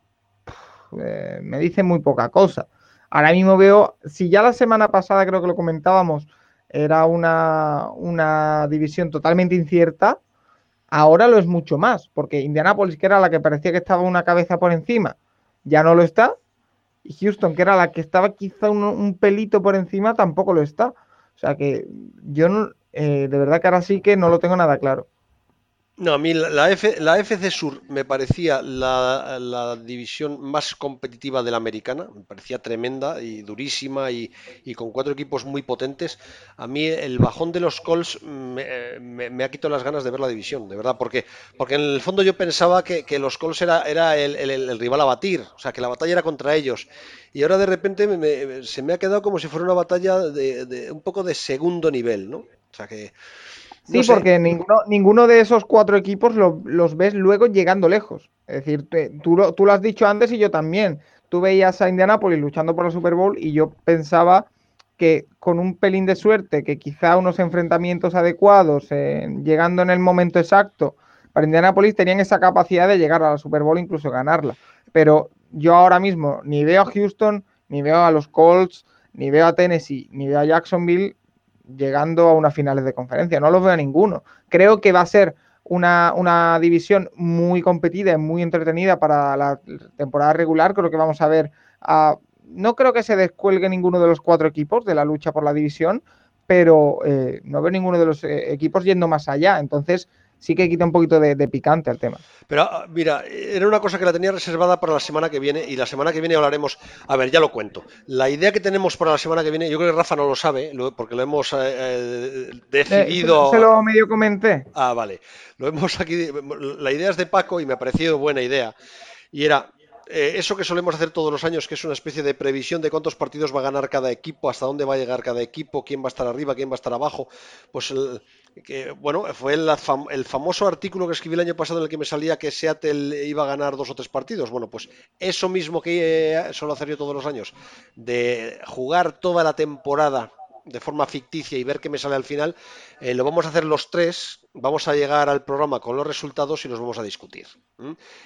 eh, me dice muy poca cosa. Ahora mismo veo, si ya la semana pasada creo que lo comentábamos, era una, una división totalmente incierta, ahora lo es mucho más, porque Indianapolis, que era la que parecía que estaba una cabeza por encima, ya no lo está. Y Houston, que era la que estaba quizá un, pelito por encima, tampoco lo está. O sea que yo eh, de verdad que ahora sí que no lo tengo nada claro. No, a mí la, F, la FC Sur me parecía la, división más competitiva de la americana, me parecía tremenda y durísima y, con cuatro equipos muy potentes. A mí el bajón de los Colts me, ha quitado las ganas de ver la división, de verdad, porque, porque en el fondo yo pensaba que, los Colts era, era el, rival a batir, o sea, que la batalla era contra ellos. Y ahora de repente se me ha quedado como si fuera una batalla de, de un poco de segundo nivel, ¿no? O sea que Sí, porque ninguno, ninguno de esos cuatro equipos los ves luego llegando lejos. Es decir, tú, lo, has dicho antes y yo también. Tú veías a Indianapolis luchando por la Super Bowl y yo pensaba que con un pelín de suerte, que quizá unos enfrentamientos adecuados, llegando en el momento exacto, para Indianapolis tenían esa capacidad de llegar a la Super Bowl, incluso ganarla. Pero yo ahora mismo ni veo a Houston, ni veo a los Colts, ni veo a Tennessee, ni veo a Jacksonville llegando a unas finales de conferencia. No los veo a ninguno. Creo que va a ser una, división muy competida y muy entretenida para la temporada regular. Creo que vamos a ver No creo que se descuelgue ninguno de los cuatro equipos de la lucha por la división, pero eh, no veo ninguno de los eh, equipos yendo más allá. Entonces, sí que quita un poquito de, picante al tema. Pero ah, mira, era una cosa que la tenía reservada para la semana que viene y la semana que viene hablaremos, a ver, ya lo cuento. La idea que tenemos para la semana que viene, yo creo que Rafa no lo sabe, porque lo hemos eh, eh, decidido... se, lo medio comenté. Ah, vale. Lo hemos aquí, la idea es de Paco y me ha parecido buena idea. Y era, eh, eso que solemos hacer todos los años, que es una especie de previsión de cuántos partidos va a ganar cada equipo, hasta dónde va a llegar cada equipo, quién va a estar arriba, quién va a estar abajo, pues que, bueno, fue el, famoso artículo que escribí el año pasado en el que me salía que Seattle iba a ganar dos o tres partidos. Bueno, pues eso mismo que eh, suelo hacer yo todos los años, de jugar toda la temporada de forma ficticia y ver qué me sale al final, eh, lo vamos a hacer los tres, vamos a llegar al programa con los resultados y los vamos a discutir.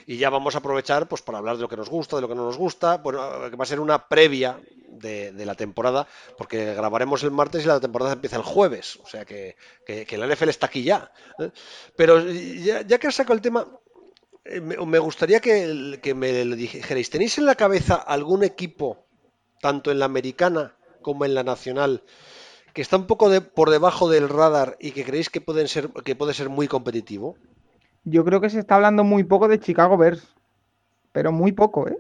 Y ya vamos a aprovechar pues para hablar de lo que nos gusta, de lo que no nos gusta, bueno, que va a ser una previa de, la temporada, porque grabaremos el martes y la temporada empieza el jueves, o sea que, que, la NFL está aquí ya. ¿eh? Pero ya, que has sacado el tema, eh, me, gustaría que, que me dijerais, ¿tenéis en la cabeza algún equipo, tanto en la americana como en la nacional, que está un poco de, por debajo del radar y que creéis que, pueden ser, que puede ser muy competitivo? Yo creo que se está hablando muy poco de Chicago Bears, pero muy poco, ¿eh?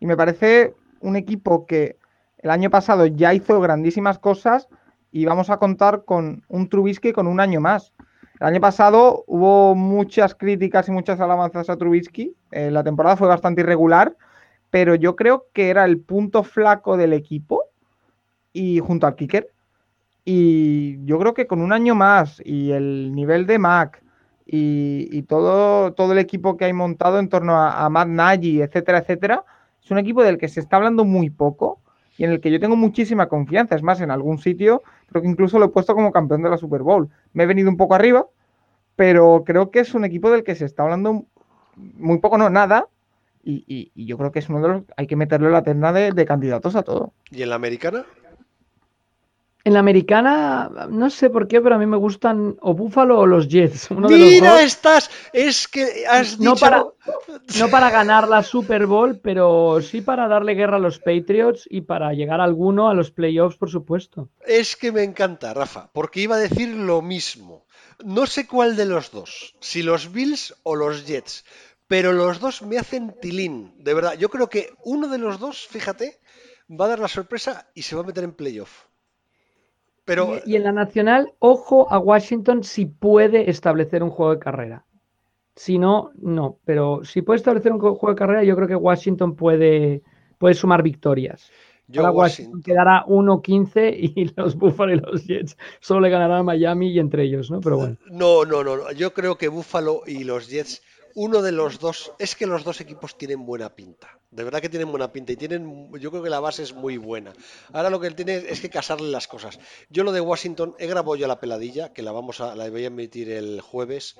Y me parece un equipo que el año pasado ya hizo grandísimas cosas y vamos a contar con un Trubisky con un año más. El año pasado hubo muchas críticas y muchas alabanzas a Trubisky. Eh, la temporada fue bastante irregular, pero yo creo que era el punto flaco del equipo y junto al kicker. Y yo creo que con un año más y el nivel de Mac y, todo, todo el equipo que hay montado en torno a, a Matt Nagy, etcétera, etcétera, es un equipo del que se está hablando muy poco y en el que yo tengo muchísima confianza. Es más, en algún sitio creo que incluso lo he puesto como campeón de la Super Bowl. Me he venido un poco arriba, pero creo que es un equipo del que se está hablando muy poco, no nada. Y, yo creo que es uno de los. Hay que meterle la terna de, de candidatos a todo. ¿Y en la americana? En la americana, no sé por qué, pero a mí me gustan o Buffalo o los Jets. Mira, estás, es que has no dicho... Para, no para ganar la Super Bowl, pero sí para darle guerra a los Patriots y para llegar a alguno a los playoffs, por supuesto. Es que me encanta, Rafa, porque iba a decir lo mismo. No sé cuál de los dos, si los Bills o los Jets, pero los dos me hacen tilín, de verdad. Yo creo que uno de los dos, fíjate, va a dar la sorpresa y se va a meter en playoff. Y, en la nacional, ojo a Washington si puede establecer un juego de carrera. Si no, no. Pero si puede establecer un juego de carrera, yo creo que Washington puede, puede sumar victorias. Yo Washington, quedará 1-15 y los Buffalo y los Jets solo le ganarán a Miami y entre ellos, ¿no? Pero bueno. No, no, no. Yo creo que Buffalo y los Jets uno de los dos, es que los dos equipos tienen buena pinta. De verdad que tienen buena pinta y tienen, yo creo que la base es muy buena. Ahora lo que tiene es que casarle las cosas. Yo lo de Washington, he grabado ya la peladilla, que la vamos a, la voy a emitir el jueves.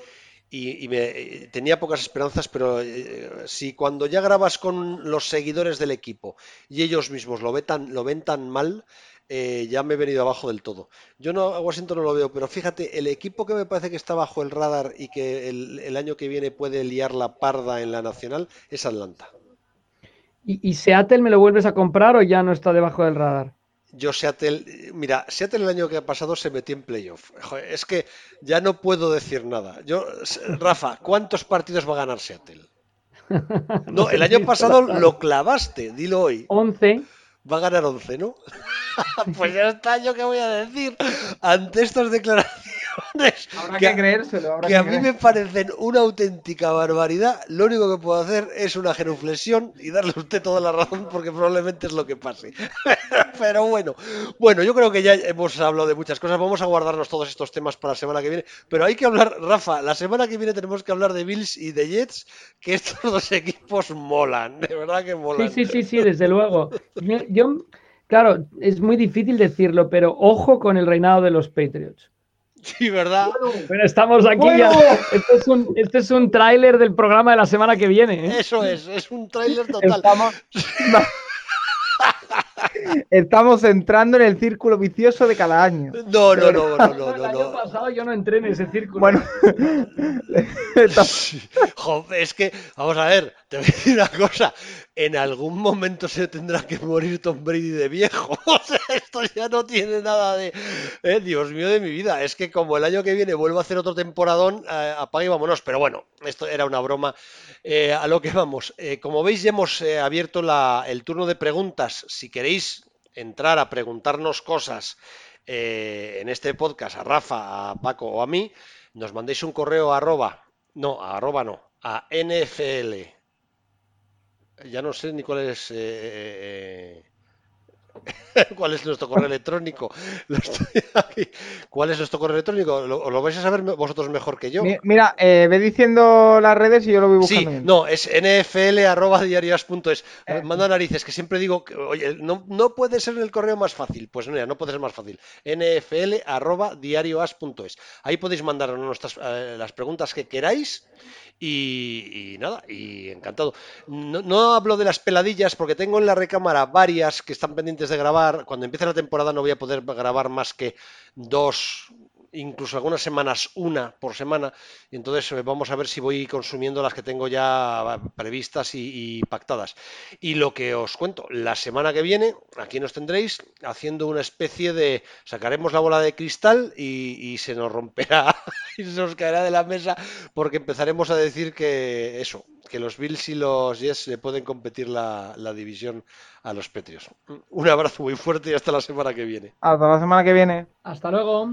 Y, me, tenía pocas esperanzas, pero eh, si cuando ya grabas con los seguidores del equipo y ellos mismos lo ven tan, lo ven tan mal, eh, ya me he venido abajo del todo. Yo no, a Washington no lo veo, pero fíjate, el equipo que me parece que está bajo el radar y que el, año que viene puede liar la parda en la nacional es Atlanta. ¿Y, Seattle me lo vuelves a comprar o ya no está debajo del radar? Yo Seattle, mira, Seattle el año que ha pasado se metió en playoff. es que ya no puedo decir nada. Yo, Rafa, ¿cuántos partidos va a ganar Seattle? No, el año pasado lo clavaste, dilo hoy. 11 va a ganar 11, ¿no? pues ya está, yo qué voy a decir ante estas declaraciones Habrá que, creérselo. que, a mí me parecen una auténtica barbaridad. Lo único que puedo hacer es una genuflexión y darle a usted toda la razón porque probablemente es lo que pase. Pero bueno, bueno, yo creo que ya hemos hablado de muchas cosas. Vamos a guardarnos todos estos temas para la semana que viene. Pero hay que hablar, Rafa, la semana que viene tenemos que hablar de Bills y de Jets, que estos dos equipos molan, de verdad que molan. Sí, sí, sí, sí, desde luego. yo Claro, es muy difícil decirlo, pero ojo con el reinado de los Patriots. Sí, ¿verdad? pero estamos aquí ya. Este es un, este tráiler del programa de la semana que viene. ¿eh? Eso es, es un tráiler total. Estamos entrando en el círculo vicioso de cada año. No, no, no, no, no, El año pasado yo no entré en ese círculo. Bueno, es que, vamos a ver, te voy a decir una cosa. En algún momento se tendrá que morir Tom Brady de viejo. Esto ya no tiene nada de. Eh, Dios mío de mi vida. Es que como el año que viene vuelvo a hacer otro temporadón, eh, y vámonos. Pero bueno, esto era una broma. Eh, a lo que vamos. como veis, ya hemos abierto el turno de preguntas. Si queréis entrar a preguntarnos cosas eh, en este podcast a Rafa, a Paco o a mí, nos mandéis un correo a arroba, no, a arroba no, a NFL. Ya no sé ni cuál es eh, eh, ¿Cuál es nuestro correo electrónico? ¿Cuál es nuestro correo electrónico? ¿Lo, lo vais a saber vosotros mejor que yo? Mira, eh, ve diciendo las redes y yo lo voy buscando. Sí, no, es nfl.diarias.es. Eh. Manda narices, que siempre digo, que, oye, no, no, puede ser el correo más fácil. Pues no, no puede ser más fácil. nfl.diarias.es. Ahí podéis mandar nuestras, eh, las preguntas que queráis y, nada, y encantado. No, hablo de las peladillas porque tengo en la recámara varias que están pendientes de grabar. Cuando empiece la temporada no voy a poder grabar más que dos, incluso algunas semanas una por semana. Y entonces eh, vamos a ver si voy consumiendo las que tengo ya previstas y, pactadas. Y lo que os cuento, la semana que viene, aquí nos tendréis haciendo una especie de. Sacaremos la bola de cristal y, se nos romperá y se nos caerá de la mesa porque empezaremos a decir que eso, que los Bills y los Jets le pueden competir la, la división a los Petrios. Un abrazo muy fuerte y hasta la semana que viene. Hasta la semana que viene. Hasta luego.